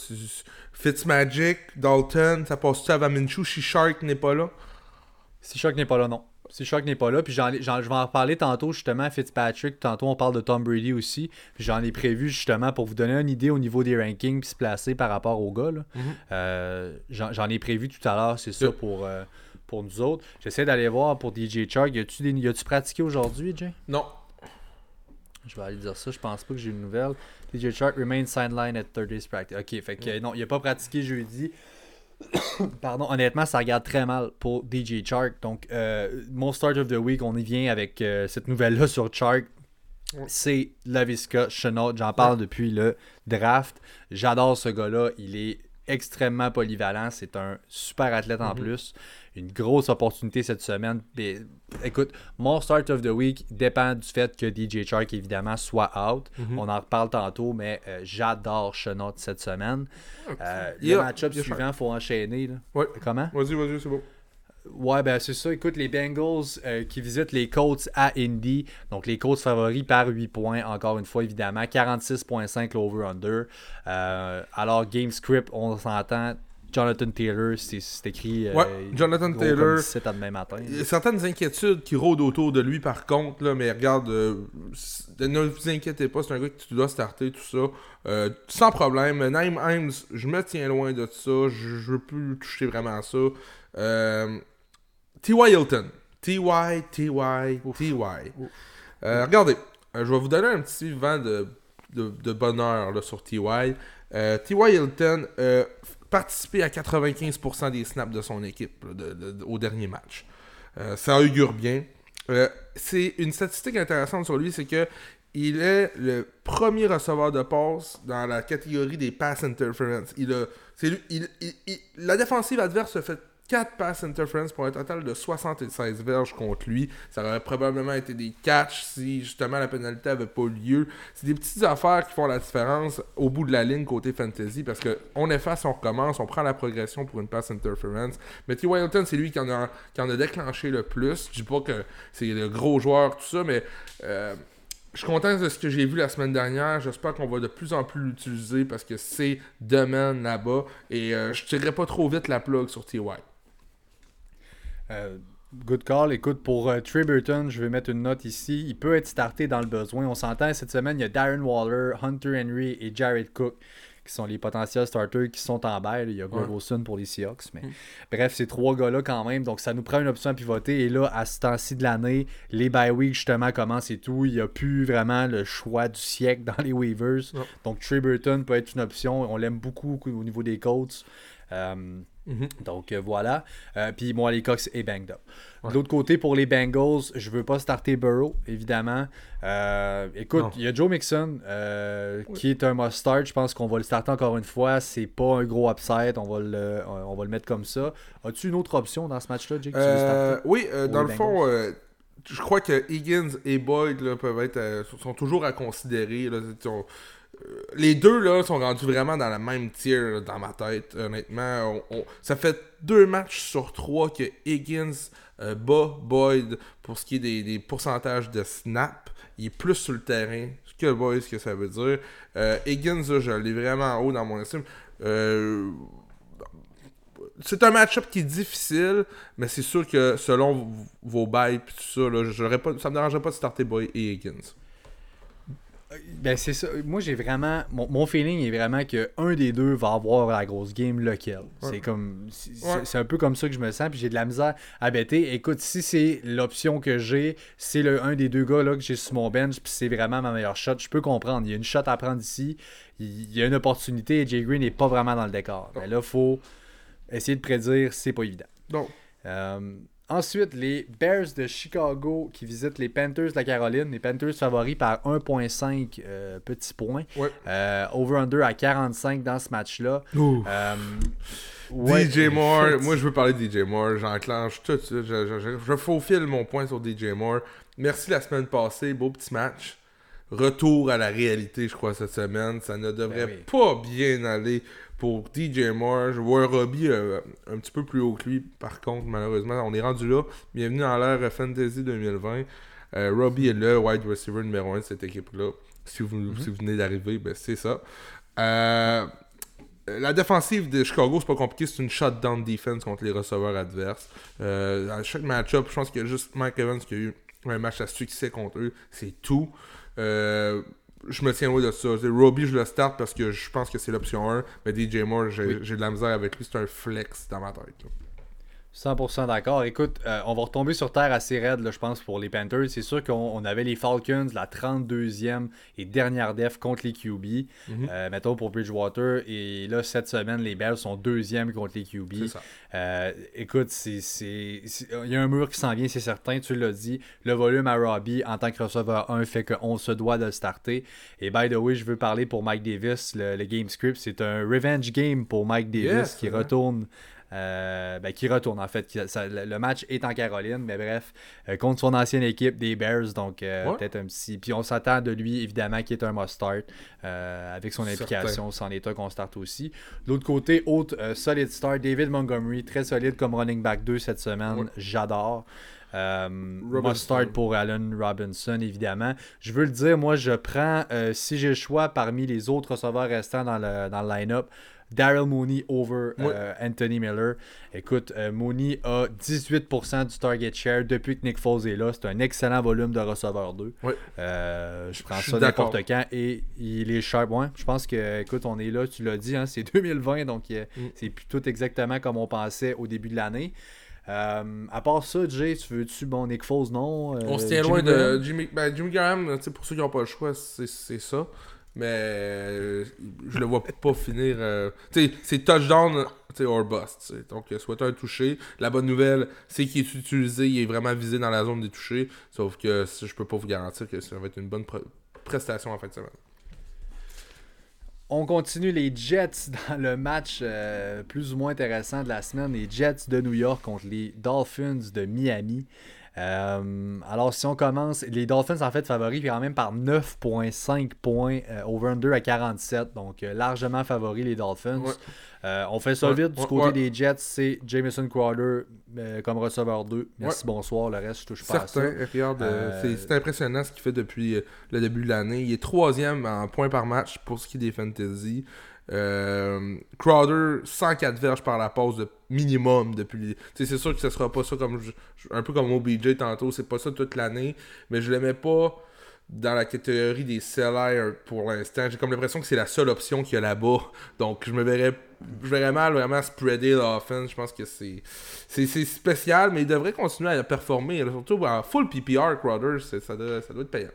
Fitzmagic, Dalton, ça passe-tu avant Minshew si Shark n'est pas là? Si Shark n'est pas là, non. Si Shark n'est pas là, puis j'en, ai- j'en- je vais en reparler tantôt justement, Fitzpatrick. Tantôt, on parle de Tom Brady aussi. Puis j'en ai prévu justement pour vous donner une idée au niveau des rankings puis se placer par rapport aux gars. là. Mhm. Euh, j'en, j'en ai prévu tout à l'heure, c'est ça Yep. pour, euh, pour nous autres. J'essaie d'aller voir pour DJ Shark. Y a-tu, des, y a-tu pratiqué aujourd'hui, Jay? Non. Je vais aller dire ça. Je pense pas que j'ai une nouvelle. DJ Shark remains sideline at third days practice. Ok, fait que euh, non, il a pas pratiqué jeudi. (coughs) Pardon, honnêtement, ça regarde très mal pour DJ Shark. Donc, euh, mon start of the week, on y vient avec euh, cette nouvelle-là sur. Ouais. C'est Lavisca Chenault. J'en parle depuis le draft. J'adore ce gars-là. Il est extrêmement polyvalent. C'est un super athlète en Mhm. plus. Une grosse opportunité cette semaine. Écoute, mon start of the week dépend du fait que DJ Shark, évidemment, soit out. Mhm. On en reparle tantôt, mais euh, j'adore Chenault cette semaine. Euh, le Yeah, match-up yeah, suivant, il faut enchaîner. là. Ouais. Comment? Vas-y, vas-y, c'est bon. Ouais, ben c'est ça. Écoute, les Bengals euh, qui visitent les Colts à Indy. Donc, les Colts favoris par 8 points, encore une fois, évidemment. 46.5 l'over-under. Euh, alors, game script, on s'entend. Jonathan Taylor, c'est c'est écrit. euh, Ouais, Jonathan gros Taylor. comme 17 à demain matin. Il y a certaines inquiétudes qui rôdent autour de lui, par contre, là, mais regarde, euh, ne vous inquiétez pas, c'est un gars que tu dois starter, tout ça, euh, sans problème. Naim Himes, je me tiens loin de ça, je, je veux plus toucher vraiment à ça. Euh, T.Y. Hilton. T.Y., T.Y., T.Y. Regardez, je vais vous donner un petit vent de, de, de bonheur là, sur T.Y. T.Y. Hilton participé à 95% des snaps de son équipe au dernier match. Euh, ça augure bien. Euh, c'est une statistique intéressante sur lui, c'est que il est le premier receveur de passe dans la catégorie des pass interference. Il a, la défensive adverse a fait 4 pass interference pour un total de 76 verges contre lui. Ça aurait probablement été des catchs si justement la pénalité avait pas lieu. C'est des petites affaires qui font la différence au bout de la ligne côté fantasy parce que on efface, on recommence, on prend la progression pour une pass interference. Mais T. Wilton, c'est lui qui en, a, qui en a déclenché le plus. Je dis pas que c'est le gros joueur, tout ça, mais euh, je suis content de ce que j'ai vu la semaine dernière. J'espère qu'on va de plus en plus l'utiliser parce que c'est domaine là-bas. Et euh, je tirerai pas trop vite la plug sur T.Y. Euh, good call. Écoute, pour euh, Trey Burton, je vais mettre une note ici. Il peut être starté dans le besoin. On s'entend cette semaine, il y a Darren Waller, Hunter Henry et Jared Cook qui sont les potentiels starters qui sont en bail. Il y a Greg Wilson pour les Seahawks. Mais... Mm. Bref, ces trois gars-là quand même. Donc ça nous prend une option à pivoter. Et là, à ce temps-ci de l'année, les bye weeks justement commencent et tout. Il n'y a plus vraiment le choix du siècle dans les waivers. Donc Trey Burton peut être une option. On l'aime beaucoup au niveau des coachs. Mhm. donc euh, voilà. Euh, puis moi, les Cox est banged up. Ouais. De l'autre côté, pour les Bengals, je veux pas starter Burrow, évidemment. Euh, écoute, il y a Joe Mixon qui est un must-start. Je pense qu'on va le starter encore une fois. C'est pas un gros upside. On va le, on va le mettre comme ça. As-tu une autre option dans ce match-là, Jake? oui, dans le fond, je crois que Higgins et Boyd là, peuvent être, sont toujours à considérer. là. Les deux là, sont rendus vraiment dans la même tier dans ma tête, honnêtement. On- on- ça fait deux matchs sur trois que Higgins euh, bat Boyd pour ce qui est des, pourcentages de snap. Il est plus sur le terrain que Boyd, ce que ça veut dire. Euh, Higgins, là, je l'ai vraiment en haut dans mon estime. Euh, c'est un match-up qui est difficile, mais c'est sûr que selon vos bails et tout ça, là, ça me dérangerait pas de starter Boy et Higgins. Ben c'est ça. Moi j'ai vraiment. Mon, mon feeling est vraiment que un des deux va avoir la grosse game, lequel. Ouais. C'est comme. C'est Ouais. un peu comme ça que je me sens, puis j'ai de la misère à bêter. Écoute, si c'est l'option que j'ai, c'est le un des deux gars là que j'ai sur mon bench, puis c'est vraiment ma meilleure shot, je peux comprendre. Il y a une shot à prendre ici, il y a une opportunité et Jay Green n'est pas vraiment dans le décor. Mais là, faut essayer de prédire, c'est pas évident. Donc, Euh, ensuite, les Bears de Chicago qui visitent les Panthers de la Caroline. Les Panthers favoris par 1.5 euh, petits points. ouais. Euh, Over-under à 45 dans ce match-là. Euh, ouais, DJ Moore, moi je veux parler de DJ Moore, j'enclenche tout de suite, je, je, je, je faufile mon point sur DJ Moore. Merci la semaine passée, beau petit match. Retour à la réalité, je crois, cette semaine. Ça ne devrait Ben oui. pas bien aller pour DJ Moore. Je vois Robbie euh, un petit peu plus haut que lui, par contre, malheureusement. On est rendu là. Bienvenue dans l'ère Fantasy 2020. Euh, Robbie est le wide receiver numéro 1 de cette équipe-là. Si vous, Mhm. si vous venez d'arriver, ben c'est ça. Euh, la défensive de Chicago, c'est pas compliqué, c'est une shutdown defense contre les receveurs adverses. À chaque match-up, je pense qu'il y a juste Mike Evans qui a eu un match à succès contre eux. C'est tout. Euh, je me tiens loin de ça. Robbie, je le start parce que je pense que c'est l'option 1. Mais DJ Moore, j'ai de la misère avec lui. C'est un flex dans ma tête. là. 100% d'accord. Écoute, euh, on va retomber sur terre assez raide, là, je pense, pour les Panthers. C'est sûr qu'on on avait les Falcons, la 32e et dernière def contre les QB. Mhm. Euh, mettons pour Bridgewater. Et là, cette semaine, les Bears sont deuxième contre les QB. Ça. Euh, écoute, c'est, il y a un mur qui s'en vient, c'est certain, tu l'as dit. Le volume à Robbie en tant que receveur 1 fait qu'on se doit de le starter. Et by the way, je veux parler pour Mike Davis, le, le game script. C'est un revenge game pour Mike Davis Yes, qui retourne. Euh, ben, qui retourne en fait. Qui- ça- le match est en Caroline, mais bref, euh, contre son ancienne équipe des Bears, donc euh, Ouais. peut-être un petit. Puis on s'attend de lui évidemment qui est un must-start avec son implication, c'en est un qu'on starte aussi. De l'autre côté, autre solide star, David Montgomery, très solide comme running back 2 cette semaine. Ouais. J'adore. Must start pour Allen Robinson, évidemment. Je veux le dire, moi, je prends, euh, si j'ai le choix parmi les autres receveurs restants dans le, dans le line-up, Daryl Mooney over euh, Anthony Miller. Écoute, euh, Mooney a 18% du target share depuis que Nick Foles est là. C'est un excellent volume de receveur 2. Ouais. Euh, je prends Je ça n'importe quand et il est sharp. Ouais, je pense que, écoute, on est là, tu l'as dit, hein, c'est (laughs) 2020, donc Mm. c'est plus tout exactement comme on pensait au début de l'année. Euh, à part ça, Jay, tu veux-tu bon Nick Foles, non? Euh, On se tient loin de Jimmy, ben, Jimmy Graham. Pour ceux qui n'ont pas le choix, c'est c'est ça. Mais euh, je le vois pas finir. euh, tu c'est touchdown or bust. Donc, euh, soit un touché. La bonne nouvelle, c'est qu'il est utilisé, il est vraiment visé dans la zone des touchés. Sauf que je peux pas vous garantir que ça va être une bonne pre- prestation en fin de semaine. On continue les Jets (laughs) dans le match euh, plus ou moins intéressant de la semaine. Les Jets de New York contre les Dolphins de Miami. Euh, alors, si on commence, les Dolphins en fait favoris quand même par 9,5 points euh, over-under à 47. Donc, largement favoris les Dolphins. on fait ça vite. Du côté des Jets, c'est Jameson Crowder comme receveur 2. Merci, bonsoir. Le reste, je touche pas à ça. c'est impressionnant ce qu'il fait depuis le début de l'année. Il est troisième en points par match pour ce qui est des fantasy. Euh, Crowder, 104 verges par la pause de minimum depuis. C'est sûr que ce sera pas ça comme un peu comme OBJ tantôt, c'est pas ça toute l'année, mais je l'aimais pas dans la catégorie des sellers pour l'instant. J'ai comme l'impression que c'est la seule option qu'il y a là-bas. Donc je me verrais je verrais mal vraiment spreader l'offense. Je pense que c'est c'est spécial, mais il devrait continuer à performer. Surtout en full PPR, Crowder, ça doit, ça doit être payant.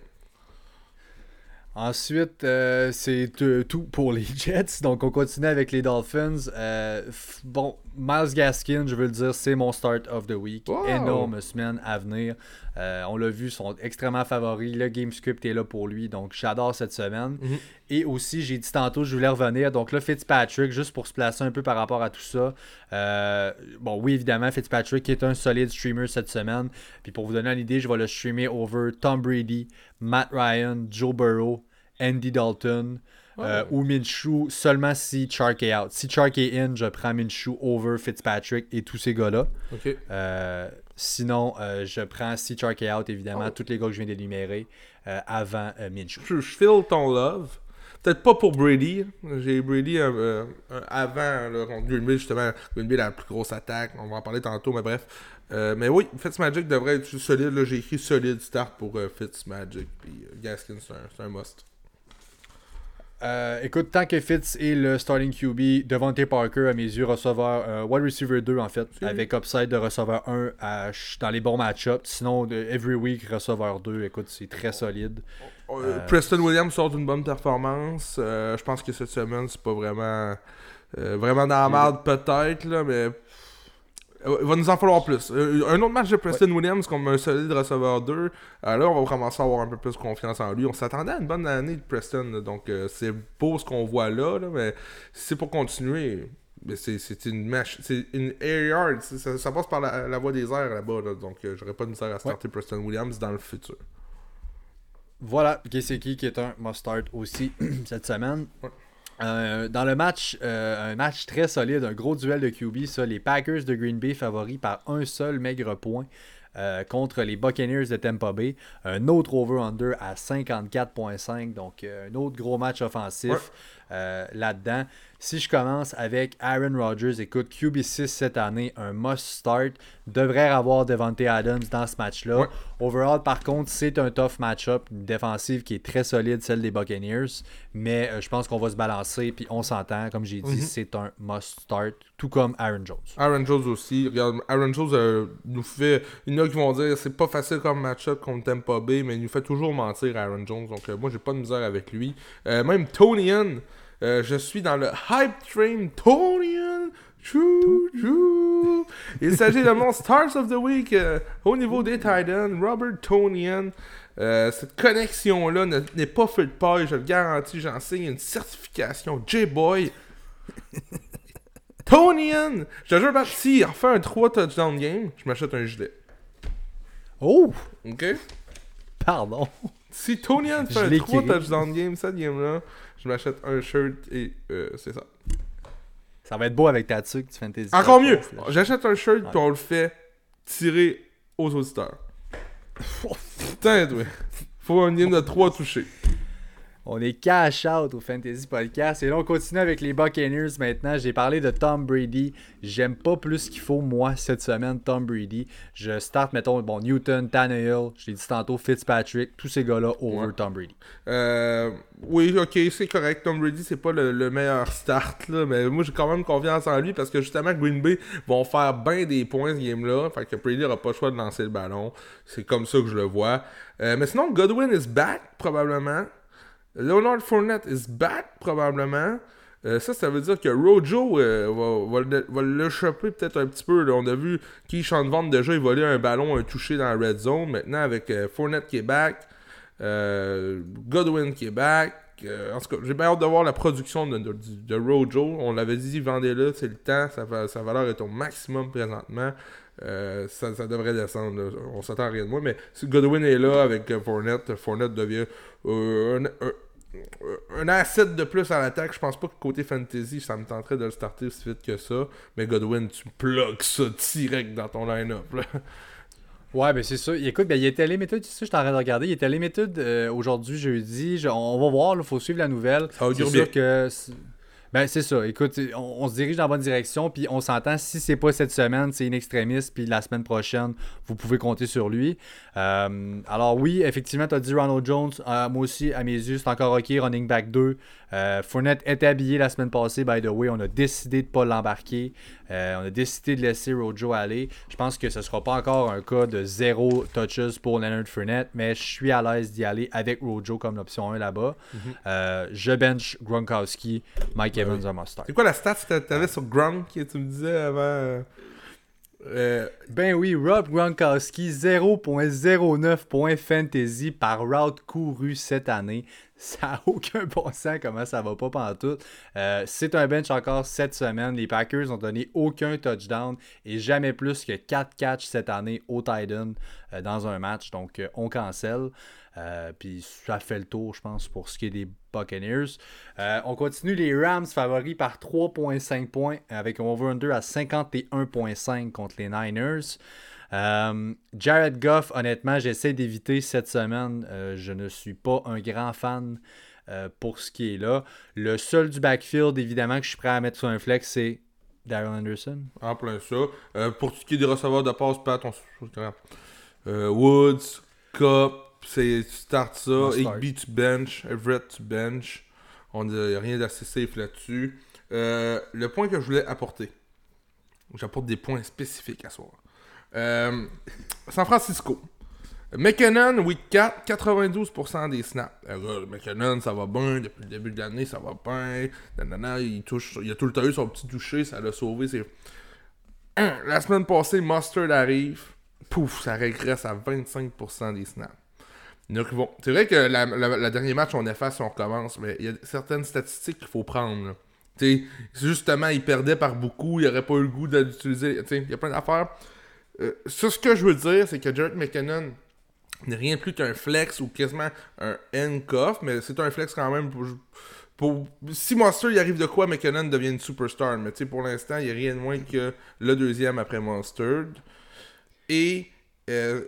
Ensuite, euh, c'est tout pour les (laughs) Jets. Donc, on continue avec les Dolphins. Euh, bon, Miles Gaskin, je veux le dire, c'est mon start of the week. Énorme semaine à venir. Euh, on l'a vu, ils sont extrêmement favoris. Le game script est là pour lui. Donc, j'adore cette semaine. Mhm. Et aussi, j'ai dit tantôt, je voulais revenir. Donc là, Fitzpatrick, juste pour se placer un peu par rapport à tout ça. bon, oui, évidemment, Fitzpatrick est un solide streamer cette semaine. Puis pour vous donner une idée, je vais le streamer over Tom Brady, Matt Ryan, Joe Burrow, Andy Dalton euh, ou Minshew seulement si Chark est out. Si Chark est in, je prends Minshew over Fitzpatrick et tous ces gars-là. Euh, sinon, euh, je prends si Chark est out, évidemment, oh. tous les gars que je viens d'énumérer avant Minshew. Je, je feel ton love. Peut-être pas pour Brady. J'ai Brady avant le contre Green Bay, justement. Green Bay, la plus grosse attaque. On va en parler tantôt, mais bref. mais oui, Fitzmagic devrait être solide. J'ai écrit solide start pour Fitzmagic. Puis Gaskin, c'est un, un, must. Euh, écoute, tant que Fitz est le starting QB, Devontae Parker, à mes yeux, receveur euh, wide receiver 2 en fait, avec upside de receveur 1 dans les bons match-ups. Sinon, de every week, receveur 2, écoute, c'est très solide. Euh, Preston Williams sort d'une bonne performance. je pense que cette semaine, c'est pas vraiment. vraiment dans la merde, peut-être, mais il va nous en falloir plus. Euh, un autre match de Preston Williams comme un solide receveur 2. Euh, là, on va commencer à avoir un peu plus confiance en lui. On s'attendait à une bonne année de Preston. donc, euh, c'est beau ce qu'on voit là, Mais si c'est pour continuer, c'est une match. C'est une air yard. Ça, passe par la, voie des airs là-bas. donc, j'aurais pas de misère à starter Preston Williams dans le futur. Voilà, qui qui est un must-start aussi (clears throat) cette semaine. Euh, dans le match, euh, un match très solide, un gros duel de QB, ça, les Packers de Green Bay favoris par un seul maigre point euh, contre les Buccaneers de Tampa Bay. Un autre over-under à 54.5, donc un autre gros match offensif là-dedans. Si je commence avec Aaron Rodgers, écoute, QB6 cette année, un must start, devrait avoir Devante Adams dans ce match-là. Overall, par contre, c'est un tough match-up, une défensive qui est très solide, celle des Buccaneers, mais euh, je pense qu'on va se balancer, puis on s'entend, comme j'ai dit, mhm. c'est un must start, tout comme Aaron Jones. Aaron Jones aussi, regarde, Aaron Jones euh, nous fait, il y en a qui vont dire, c'est pas facile comme match-up contre Tampa Bay, mais il nous fait toujours mentir Aaron Jones, donc euh, moi j'ai pas de misère avec lui. même Tony euh, je suis dans le Hype Train Tonian. Il s'agit de mon Stars of the Week euh, au niveau des Titans, Robert Tonian. Euh, cette connexion-là n'est pas faite de paille, je le garantis. J'en signe une certification J-Boy. (laughs) Tonian! Je te jure, si il refait un 3 touchdown game, je m'achète un gilet. Oh! Ok? Pardon. Si Tonian fait un 3 touchdown game, cette game-là, je m'achète un shirt et euh, c'est ça. Ça va être beau avec ta tuque du fantasy. Encore mieux! J'achète un shirt et on le fait tirer aux auditeurs. Putain, ouais. Faut un game de 3 touchés. On est cash out au Fantasy Podcast. Et là, on continue avec les Buccaneers maintenant. J'ai parlé de Tom Brady. J'aime pas plus qu'il faut, moi, cette semaine, Tom Brady. Je start, mettons, bon, Newton, Tannehill, je l'ai dit tantôt, Fitzpatrick, tous ces gars-là over Tom Brady. Euh, oui, ok, c'est correct. Tom Brady, c'est pas le, meilleur start, là, mais moi, j'ai quand même confiance en lui parce que justement, Green Bay vont faire bien des points ce game-là. Fait que Brady n'aura pas le choix de lancer le ballon. C'est comme ça que je le vois. Euh, mais sinon, Godwin is back, probablement. Leonard Fournette is back, probablement. Euh, ça, ça veut dire que Rojo euh, va, va l'échapper peut-être un petit peu. On a vu Keyshawn Vaughn déjà volait un ballon, un touché dans la red zone. Maintenant, avec euh, Fournette qui est back, Godwin qui est back, en tout cas, j'ai bien hâte de voir la production de, Rojo. On l'avait dit, vendez-le, c'est le temps. Sa valeur est au maximum présentement. Euh, ça, ça devrait descendre. là. On s'attend à rien de moi. Mais si Godwin est là avec euh, Fournette, Fournette devient euh, un, un- un asset de plus à l'attaque. Je pense pas que côté fantasy, ça me tenterait de le starter aussi vite que ça. Mais Godwin, tu plugs ça direct dans ton line-up. là. Ouais, ben c'est ça. Écoute, ben, il était limited, tu sais, je t'arrête de regarder. Il était limited euh, aujourd'hui, jeudi. Je- on va voir, il faut suivre la nouvelle. Ça augure C'est bien. sûr que. Ben, c'est ça. Écoute, on, on se dirige dans la bonne direction, puis on s'entend. Si c'est pas cette semaine, c'est une extrémiste, puis la semaine prochaine, vous pouvez compter sur lui. Euh, alors, oui, effectivement, tu as dit Ronald Jones. Euh, moi aussi, à mes yeux, c'est encore OK. Running back 2. Euh, Fournette était habillé la semaine passée, by the way. On a décidé de pas l'embarquer. Euh, on a décidé de laisser Rojo aller. Je pense que ce sera pas encore un cas de zéro touches pour Leonard Fournette, mais je suis à l'aise d'y aller avec Rojo comme l'option 1 là-bas. Euh, je bench Gronkowski, Mike Evans oui. must-start. C'est quoi la stat que t'avais sur Gronk que tu me disais avant euh, Ben oui, Rob Gronkowski, 0.09 points fantasy par route couru cette année. Ça n'a aucun bon sens comment ça va pas pantoute. Euh, c'est un bench encore cette semaine. Les Packers ont donné aucun touchdown et jamais plus que 4 catchs cette année au Titan euh, dans un match. Donc euh, on cancelle. Euh, Puis ça fait le tour, je pense, pour ce qui est des Buccaneers. On continue les Rams favoris par 3.5 points avec un over-under à 51.5 contre les Niners. Euh, Jared Goff, honnêtement, j'essaie d'éviter cette semaine. Euh, je ne suis pas un grand fan euh, pour ce qui est là. Le seul du backfield, évidemment, que je suis prêt à mettre sur un flex, c'est Daryl Anderson. en plein ça. Pour tout ce qui est des receveurs de passe, Pat, on Woods, Cup, c'est tu startes ça. Higby, tu bench. Everett, tu bench. On n'a rien d'assez safe là-dessus. Le point que je voulais apporter. J'apporte des points spécifiques à soir. Euh, San Francisco. McKinnon, week 4, 92% des snaps. Euh, gars, McKinnon, ça va bien. Depuis le début de l'année, ça va bien. Il, touche, il a tout le temps eu son petit toucher. Ça l'a sauvé. (clears throat) La semaine passée, Mustard arrive. Pouf, ça régresse à 25% des snaps. Donc, bon, c'est vrai que la, la- la dernier match, on efface, on recommence, mais il y a certaines statistiques qu'il faut prendre. là. Tu sais, justement, il perdait par beaucoup, il n'aurait pas eu le goût sais, il y a plein d'affaires. Euh, ça, ce que je veux dire, c'est que Jarrett McKinnon n'est rien plus qu'un flex ou quasiment un handcuff, mais c'est un flex quand même pour. pour si Monster il arrive de quoi, McKinnon devient une superstar. Mais tu sais, pour l'instant, il n'y a rien de moins que le deuxième après Monster. Et euh,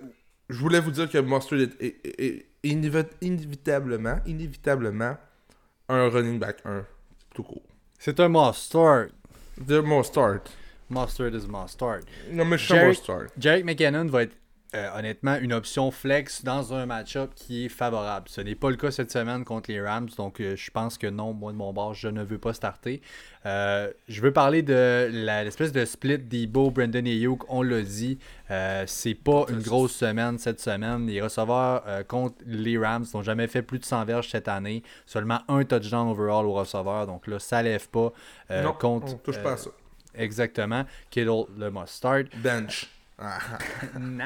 je voulais vous dire que Mustard est, est- est- est inévi- inévitablement, inévitablement un running back 1 tout court. C'est un must-start. De Mustard. Mustard is must-start. Non, mais je suis Mustard. Jarek McKinnon va être euh, honnêtement une option flex dans un match-up qui est favorable. Ce n'est pas le cas cette semaine contre les Rams, donc euh, je pense que non, moi de mon bord, je ne veux pas starter. Euh, je veux parler de l'espèce de split d'Ebo, Brandon et Ayuk, on l'a dit. C'est pas une grosse semaine cette semaine. Les receveurs contre les Rams n'ont jamais fait plus de 100 verges cette année. Seulement un touchdown overall au receveur, donc là, ça lève pas non, contre. on touche pas à ça. Exactement. Kittle, le must start. Bench. (laughs) Non!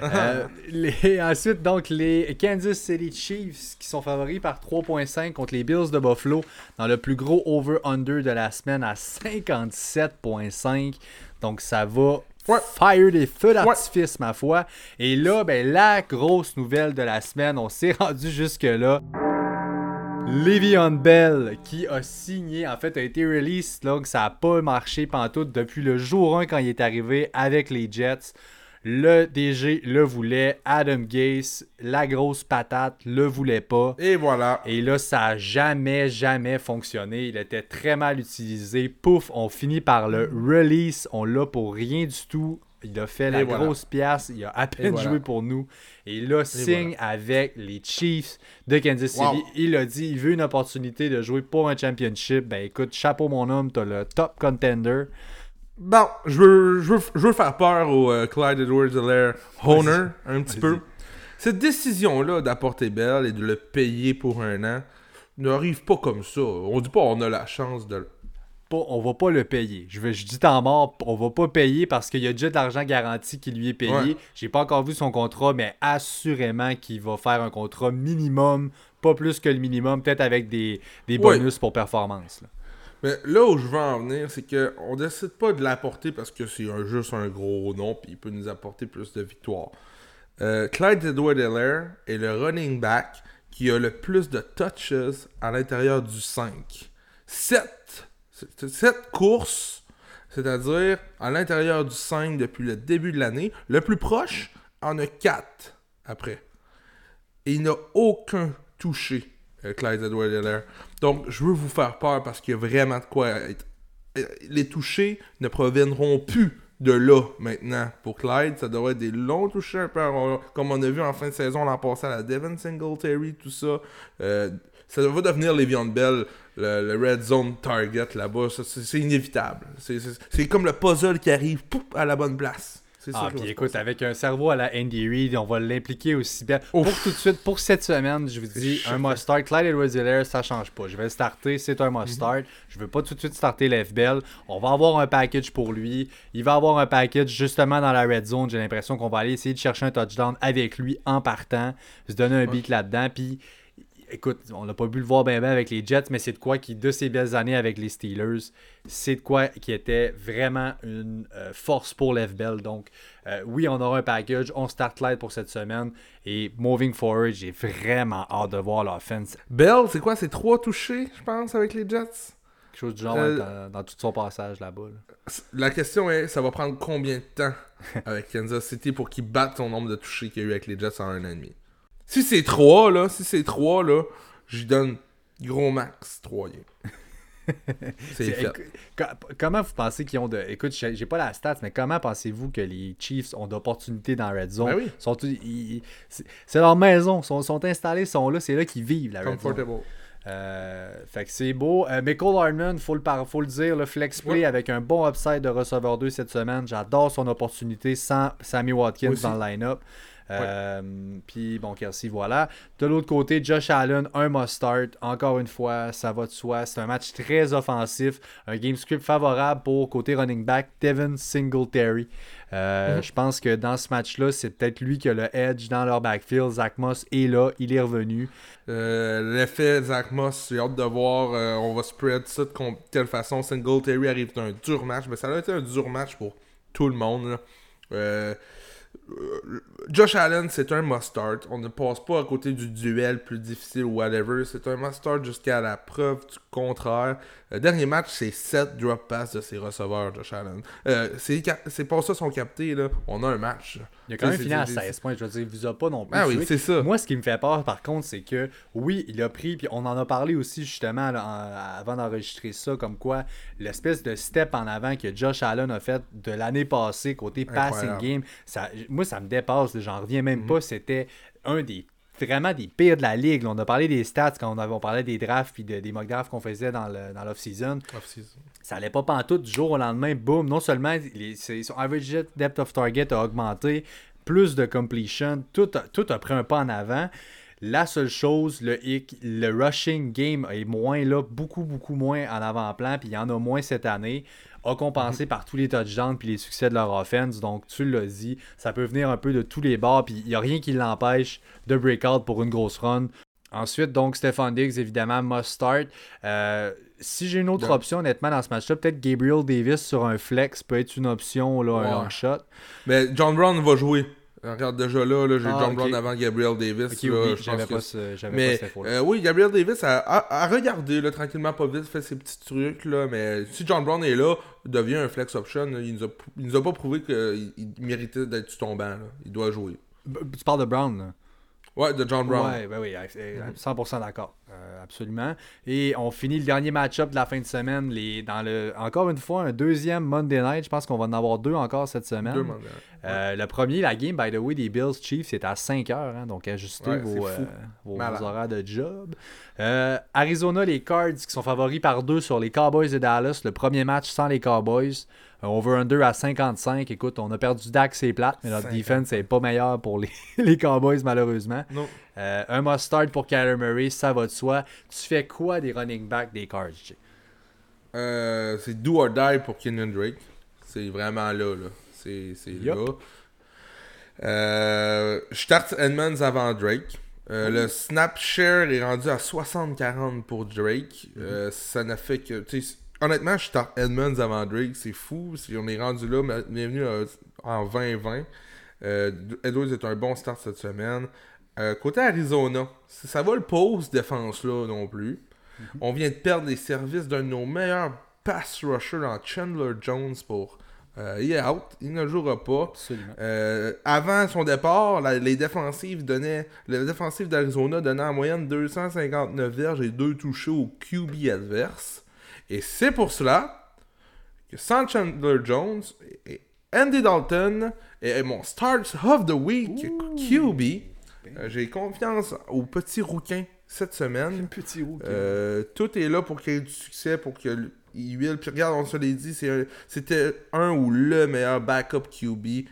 (laughs) Euh, les- ensuite, donc, les Kansas City Chiefs qui sont favoris par 3.5 contre les Bills de Buffalo dans le plus gros over-under de la semaine à 57.5. Donc, ça va Ouais. fire des feux d'artifice, ma foi. Et là, ben, la grosse nouvelle de la semaine, on s'est (laughs) rendu jusque-là. Le'Veon Bell qui a signé, en fait a été release, donc ça n'a pas marché pantoute depuis le jour 1 quand il est arrivé avec les Jets. Le DG le voulait, Adam Gase, la grosse patate, le voulait pas. Et voilà. Et là, ça n'a jamais, jamais fonctionné. Il était très mal utilisé. Pouf, on finit par le release. On l'a pour rien du tout. Il a fait la Et voilà. grosse pièce. Il a à peine voilà. joué pour nous. Et là, signe avec les Chiefs de Kansas City. Wow. Il a dit il veut une opportunité de jouer pour un championship. Ben écoute, chapeau mon homme, t'as le top contender. Bon, je veux, je veux, je veux faire peur au euh, Clyde Edwards-Helaire owner un petit peu. Cette décision-là d'apporter Bell et de le payer pour un an n'arrive pas comme ça. On dit pas on a la chance de le... Pas, on va pas le payer. Je, veux, je dis en mort, on va pas payer parce qu'il y a déjà de l'argent garanti qui lui est payé. Ouais. J'ai pas encore vu son contrat, mais assurément qu'il va faire un contrat minimum pas plus que le minimum, peut-être avec des, des Ouais. bonus pour performance. là. Mais là où je veux en venir, c'est que on décide pas de l'apporter parce que c'est un, juste un gros nom puis il peut nous apporter plus de victoires. Euh, Clyde edward helaire est le running back qui a le plus de touches à l'intérieur du 5. 7. 7 courses, c'est-à-dire à l'intérieur du 5 depuis le début de l'année. Le plus proche en a 4 après. Et il n'a aucun touché, euh, Clyde edward helaire donc, je veux vous faire peur parce qu'il y a vraiment de quoi être. euh, Les touchés ne proviendront plus de là maintenant pour Clyde. Ça devrait être des longs touchés un peu comme on a vu en fin de saison l'an passé à la Devon Singletary, tout ça. Euh, ça va devenir Le'Veon Bell, le, le red zone target là-bas. C'est inévitable. C'est- comme le puzzle qui arrive pouf, à la bonne place. C'est ça Ah, puis écoute, avec un cerveau à la Andy Reid, on va l'impliquer aussi bien. Pour tout de suite, pour cette semaine, je vous dis, un chaud. must start. Clyde edwards ça change pas. Je vais le starter, c'est un Mhm. must start. Je veux pas tout de suite starter l'FBL. On va avoir un package pour lui. Il va avoir un package justement dans la red zone. J'ai l'impression qu'on va aller essayer de chercher un touchdown avec lui en partant, se donner un beat là-dedans. Puis écoute, on n'a pas pu le voir bien bien avec les Jets, mais c'est de quoi qui, de ces belles années avec les Steelers, c'est de quoi qui était vraiment une euh, force pour l'FBL. Donc, euh, oui, on aura un package, on start light pour cette semaine. Et moving forward, j'ai vraiment hâte de voir l'offense. Bell, c'est quoi? C'est trois touchés, je pense, avec les Jets? Quelque chose du genre Euh, dans, dans tout son passage là-bas. là. La question est, ça va prendre combien de temps avec Kansas City pour qu'il batte son nombre de touchés qu'il y a eu avec les Jets en un an et demi? Si c'est 3, là, si c'est 3, là, j'y donne gros max 3 games. (laughs) c'est fait. comment vous pensez qu'ils ont de. Écoute, j'ai pas la stats, mais comment pensez-vous que les Chiefs ont d'opportunités dans Red Zone? Ben oui. Sont C'est leur maison, sont, sont installés, sont là, c'est là qu'ils vivent la Red Zone. Euh, fait que c'est beau. Euh, Michael Hardman, faut le, faut le dire, le flex play Ouais. avec un bon upside de receveur 2 cette semaine. J'adore son opportunité sans Sammy Watkins dans le line-up. Euh, Puis bon, Kelsey, voilà. De l'autre côté, Josh Allen, un must-start. Encore une fois, ça va de soi. C'est un match très offensif. Un game script favorable pour côté running back, Devin Singletary. Euh, Mhm. Je pense que dans ce match-là, c'est peut-être lui qui a le edge dans leur backfield. Zach Moss est là, il est revenu. Euh, L'effet Zach Moss, j'ai hâte de voir. euh, on va spread ça de quelle façon. Singletary arrive d'un dur match. Mais ça a été un dur match pour tout le monde. là. Josh Allen, c'est un must-start. On ne passe pas à côté du duel plus difficile ou whatever. C'est un must-start jusqu'à la preuve du contraire. Le dernier match, c'est 7 drop pass de ses receveurs, Josh Allen. Euh, c'est cap- c'est pas ça son capté, là. On a un match. Il a quand même fini à c'est- 16 points. Je veux dire, il vous a pas non plus. Ah oui, c'est ça. Moi, ce qui me fait peur, par contre, c'est que oui, il a pris, puis on en a parlé aussi justement là, en- avant d'enregistrer ça, comme quoi l'espèce de step en avant que Josh Allen a fait de l'année passée côté passing game, ça, moi, ça me dépasse. J'en reviens même Mhm. pas. C'était un des vraiment des pires de la ligue. On a parlé des stats quand on, avait, on parlait des drafts puis de- des mock drafts qu'on faisait dans l'off-season Off-season. ça allait pas pantoute du jour au lendemain, boum, non seulement les- son average depth of target a augmenté, plus de completion, tout a, tout a pris un pas en avant. La seule chose, le hic, le rushing game est moins là, beaucoup, beaucoup moins en avant-plan, puis il y en a moins cette année, a compensé par tous les touchdowns puis les succès de leur offense. Donc, tu l'as dit, ça peut venir un peu de tous les bords, puis il n'y a rien qui l'empêche de break out pour une grosse run. Ensuite, donc, Stephon Diggs, évidemment, must start. Euh, si j'ai une autre option, honnêtement, dans ce match-là, peut-être Gabriel Davis sur un flex peut être une option, là, un long shot. Mais John Brown va jouer. Regarde déjà là, là j'ai Ah, John. Brown avant Gabriel Davis. Ok, là, oui, je j'avais pense que pas, ce, Mais pas cette euh, oui, Gabriel Davis a, a- a regardé là, tranquillement, pas vite, fait ses petits trucs. Là, mais si John Brown est là, devient un flex option, là, il, nous a, il nous a pas prouvé qu'il il méritait d'être tombant. Là. Il doit jouer. B- Tu parles de Brown, là. Ouais, de John Brown. Ouais, ben oui, euh, 100% d'accord. Euh, absolument. Et on finit le dernier match-up de la fin de semaine. Les, dans le, encore une fois, un deuxième Monday night. Je pense qu'on va en avoir deux encore cette semaine. Deux. Euh, le premier, la game, by the way, des Bills Chiefs, c'est à 5 heures. hein, donc, ajustez Ouais, vos, euh, vos- horaires de job. Euh, Arizona, les Cards qui sont favoris par deux sur les Cowboys de Dallas. Le premier match sans les Cowboys. Un over-under à 55. Écoute, on a perdu Dax et plate, mais notre 50. defense n'est pas meilleure pour les, (laughs) les Cowboys, malheureusement. Non. Euh, un must-start pour Kyler Murray, ça va de soi. Tu fais quoi des running backs des Cards, Jay? Euh, c'est do or die pour Kenyon Drake. C'est vraiment là. là. C'est c'est là. Euh, je starte Edmonds avant Drake. Euh, le snap share est rendu à 60-40 pour Drake. Euh, ça n'a fait que. Honnêtement, je start Edmonds avant Drake, c'est fou. Si on est rendu là, bienvenue euh, en 2020. Euh, Edwards est un bon start cette semaine. Euh, côté Arizona, ça va le pause défense là non plus. On vient de perdre les services d'un de nos meilleurs pass rushers en Chandler Jones pour. euh, il est out, il ne jouera pas. Euh, avant son départ, la- les défensives donnaient. Le défensif d'Arizona donnait en moyenne 259 verges et 2 touchés au QB adverse. Et c'est pour cela que sans Chandler Jones et Andy Dalton et mon Start of the Week QB, euh, j'ai confiance au petit rouquin cette semaine. Petit. Euh, tout est là pour qu'il y ait du succès, pour qu'il huile. Puis regarde, on se l'a dit, c'était un ou le meilleur backup QB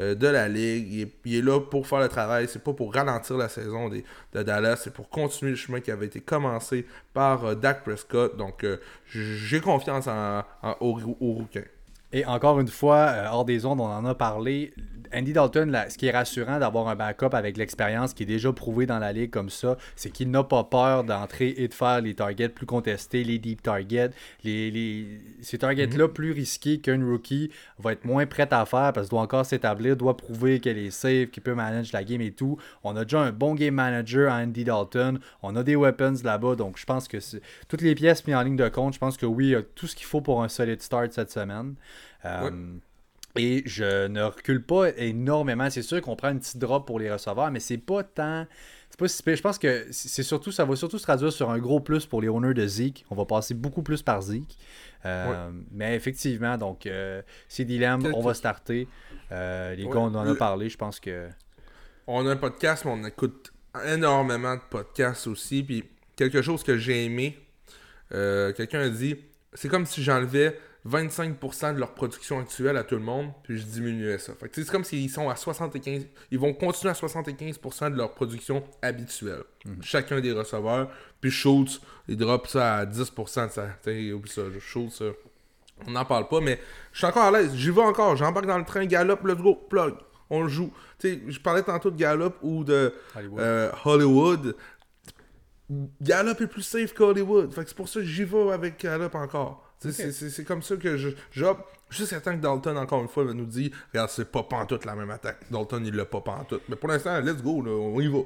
euh, de la ligue. Il est, là pour faire le travail. C'est pas pour ralentir la saison de Dallas, c'est pour continuer le chemin qui avait été commencé par euh, Dak Prescott. Donc, euh, j'ai confiance en, en- au. Et encore une fois, euh, hors des ondes, on en a parlé. Andy Dalton, là, ce qui est rassurant d'avoir un backup avec l'expérience qui est déjà prouvé dans la ligue comme ça, c'est qu'il n'a pas peur d'entrer et de faire les targets plus contestés, les deep targets. Les, les- Ces targets-là plus risqués qu'un rookie va être moins prêt à faire parce qu'il doit encore s'établir, doit prouver qu'elle est safe, qu'il peut manager la game et tout. On a déjà un bon game manager à Andy Dalton. On a des weapons là-bas, donc je pense que toutes les pièces mises en ligne de compte, je pense que oui, il y a tout ce qu'il faut pour un solid start cette semaine. Euh, Et je ne recule pas énormément. C'est sûr qu'on prend une petite drop pour les receveurs, mais c'est pas tant. C'est pas si pire. Je pense que c'est surtout, ça va surtout se traduire sur un gros plus pour les owners de Zeke. On va passer beaucoup plus par Zeke. Euh, Mais effectivement, donc, euh, c'est Quel- on va starter. Euh, les gars, on en a parlé. Je pense que. On a un podcast, mais on écoute énormément de podcasts aussi. Puis quelque chose que j'ai aimé, quelqu'un a dit c'est comme si j'enlevais 25% de leur production actuelle à tout le monde, puis je diminuais ça. Fait que, c'est comme s'ils sont à 75, ils vont continuer à 75% de leur production habituelle. Chacun des receveurs. Puis Schultz, il drop ça à 10% de ça. Tu sais, oublie ça, Schultz, euh, on n'en parle pas, mais je suis encore à l'aise. J'y vais encore. J'embarque dans le train Gallup, let's go, plug. On le joue. Tu sais, je parlais tantôt de Gallup ou de Hollywood. euh, Hollywood. Gallup est plus safe qu'Hollywood. Fait que c'est pour ça que j'y vais avec Gallup encore. C'est- comme ça que je j'opte. Jusqu'à temps que Dalton, encore une fois, nous dit Regarde, c'est pas pantoute la même attaque. Dalton, il l'a pas pantoute. Mais pour l'instant, let's go, là, on y va.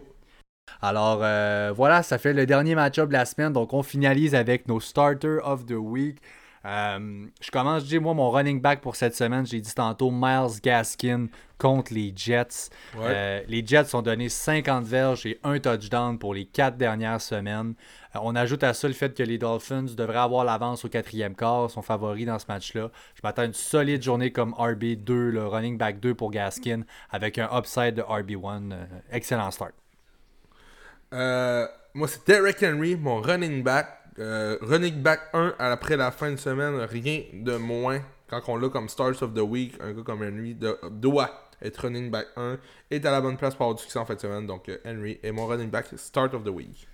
Alors euh, voilà, ça fait le dernier match-up de la semaine. Donc on finalise avec nos starters of the week. Euh, je commence, je dis moi mon running back pour cette semaine, j'ai dit tantôt Miles Gaskin contre les Jets. Ouais. Euh, les Jets ont donné 50 verges et un touchdown pour les quatre dernières semaines. Euh, on ajoute à ça le fait que les Dolphins devraient avoir l'avance au quatrième quart, sont favoris dans ce match-là. Je m'attends à une solide journée comme RB2, le running back 2 pour Gaskin, avec un upside de RB1. Euh, excellent start. Euh, moi, c'est Derek Henry, mon running back. Running back 1 après la fin de semaine, rien de moins. Quand on l'a comme Stars of the Week, un gars comme Henry doit être running back 1, est à la bonne place pour avoir du succès en fin de semaine. Donc, Henry est mon running back start of the week.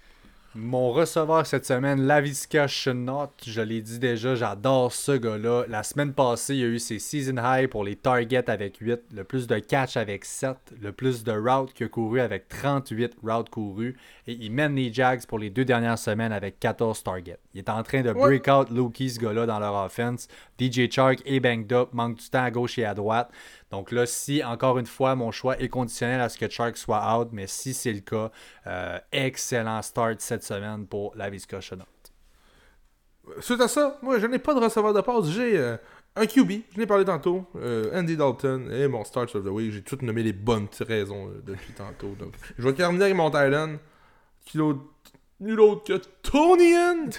Mon receveur cette semaine, Lavisca Chenot, je l'ai dit déjà, j'adore ce gars-là. La semaine passée, il y a eu ses season high pour les targets avec 8, le plus de catch avec 7, le plus de routes qu'il a couru avec 38 routes courues. Et il mène les Jags pour les deux dernières semaines avec 14 targets. Il est en train de break out Loki, ce gars-là, dans leur offense. DJ Chark est banged up, manque du temps à gauche et à droite. Donc là, si, encore une fois, mon choix est conditionnel à ce que Chark soit out, mais si c'est le cas, euh, excellent start cette semaine pour la Visca Chenot. Suite à ça, moi, je n'ai pas de receveur de passe. J'ai euh, un QB, je l'ai parlé tantôt, euh, Andy Dalton et mon start of the week. J'ai tout nommé les bonnes raisons euh, depuis tantôt. Donc, je vais terminer avec mon Thailand, qui nul autre que Tonian.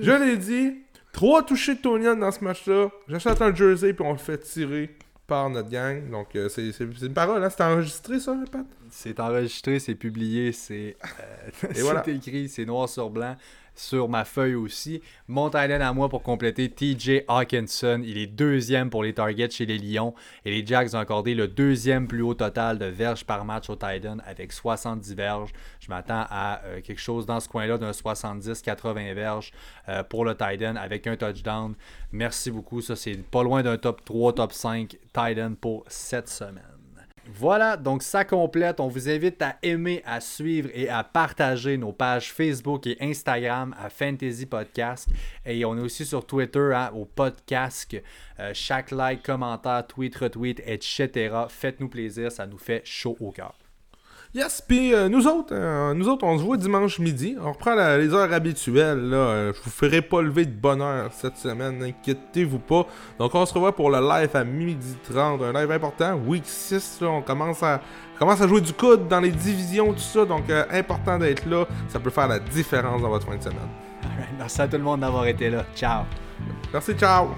Je l'ai dit, trois touchés de Tonian dans ce match-là. J'achète un jersey puis on le fait tirer par notre gang. Donc, euh, c'est une parole, hein? C'est enregistré, ça, Pat? C'est enregistré, c'est publié, c'est euh, (laughs) c'est voilà. écrit, c'est noir sur blanc sur ma feuille aussi. Mon Thailand à moi pour compléter, TJ Hawkinson. Il est deuxième pour les targets chez les Lions. Et les Jags ont accordé le deuxième plus haut total de verges par match au Titan avec 70 verges. Je m'attends à euh, quelque chose dans ce coin-là d'un 70-80 verges euh, pour le Titan avec un touchdown. Merci beaucoup. Ça, c'est pas loin d'un top 3, top 5 Titan pour cette semaine. Voilà, donc ça complète. On vous invite à aimer, à suivre et à partager nos pages Facebook et Instagram à Fantasy Podcast. Et on est aussi sur Twitter hein, au podcast. Euh, chaque like, commentaire, tweet, retweet, etc. Faites-nous plaisir, ça nous fait chaud au cœur. Yes, puis euh, nous autres, euh, nous autres, on se voit dimanche midi. On reprend la- les heures habituelles. Là. Euh, je vous ferai pas lever de bonne heure cette semaine, inquiétez-vous pas. Donc on se revoit pour le live à midi 30, un live important. Week 6, là, on commence à, commence à jouer du coude dans les divisions, tout ça. Donc important d'être là. Ça peut faire la différence dans votre fin de semaine. Alright, merci à tout le monde d'avoir été là. Ciao. Merci, ciao!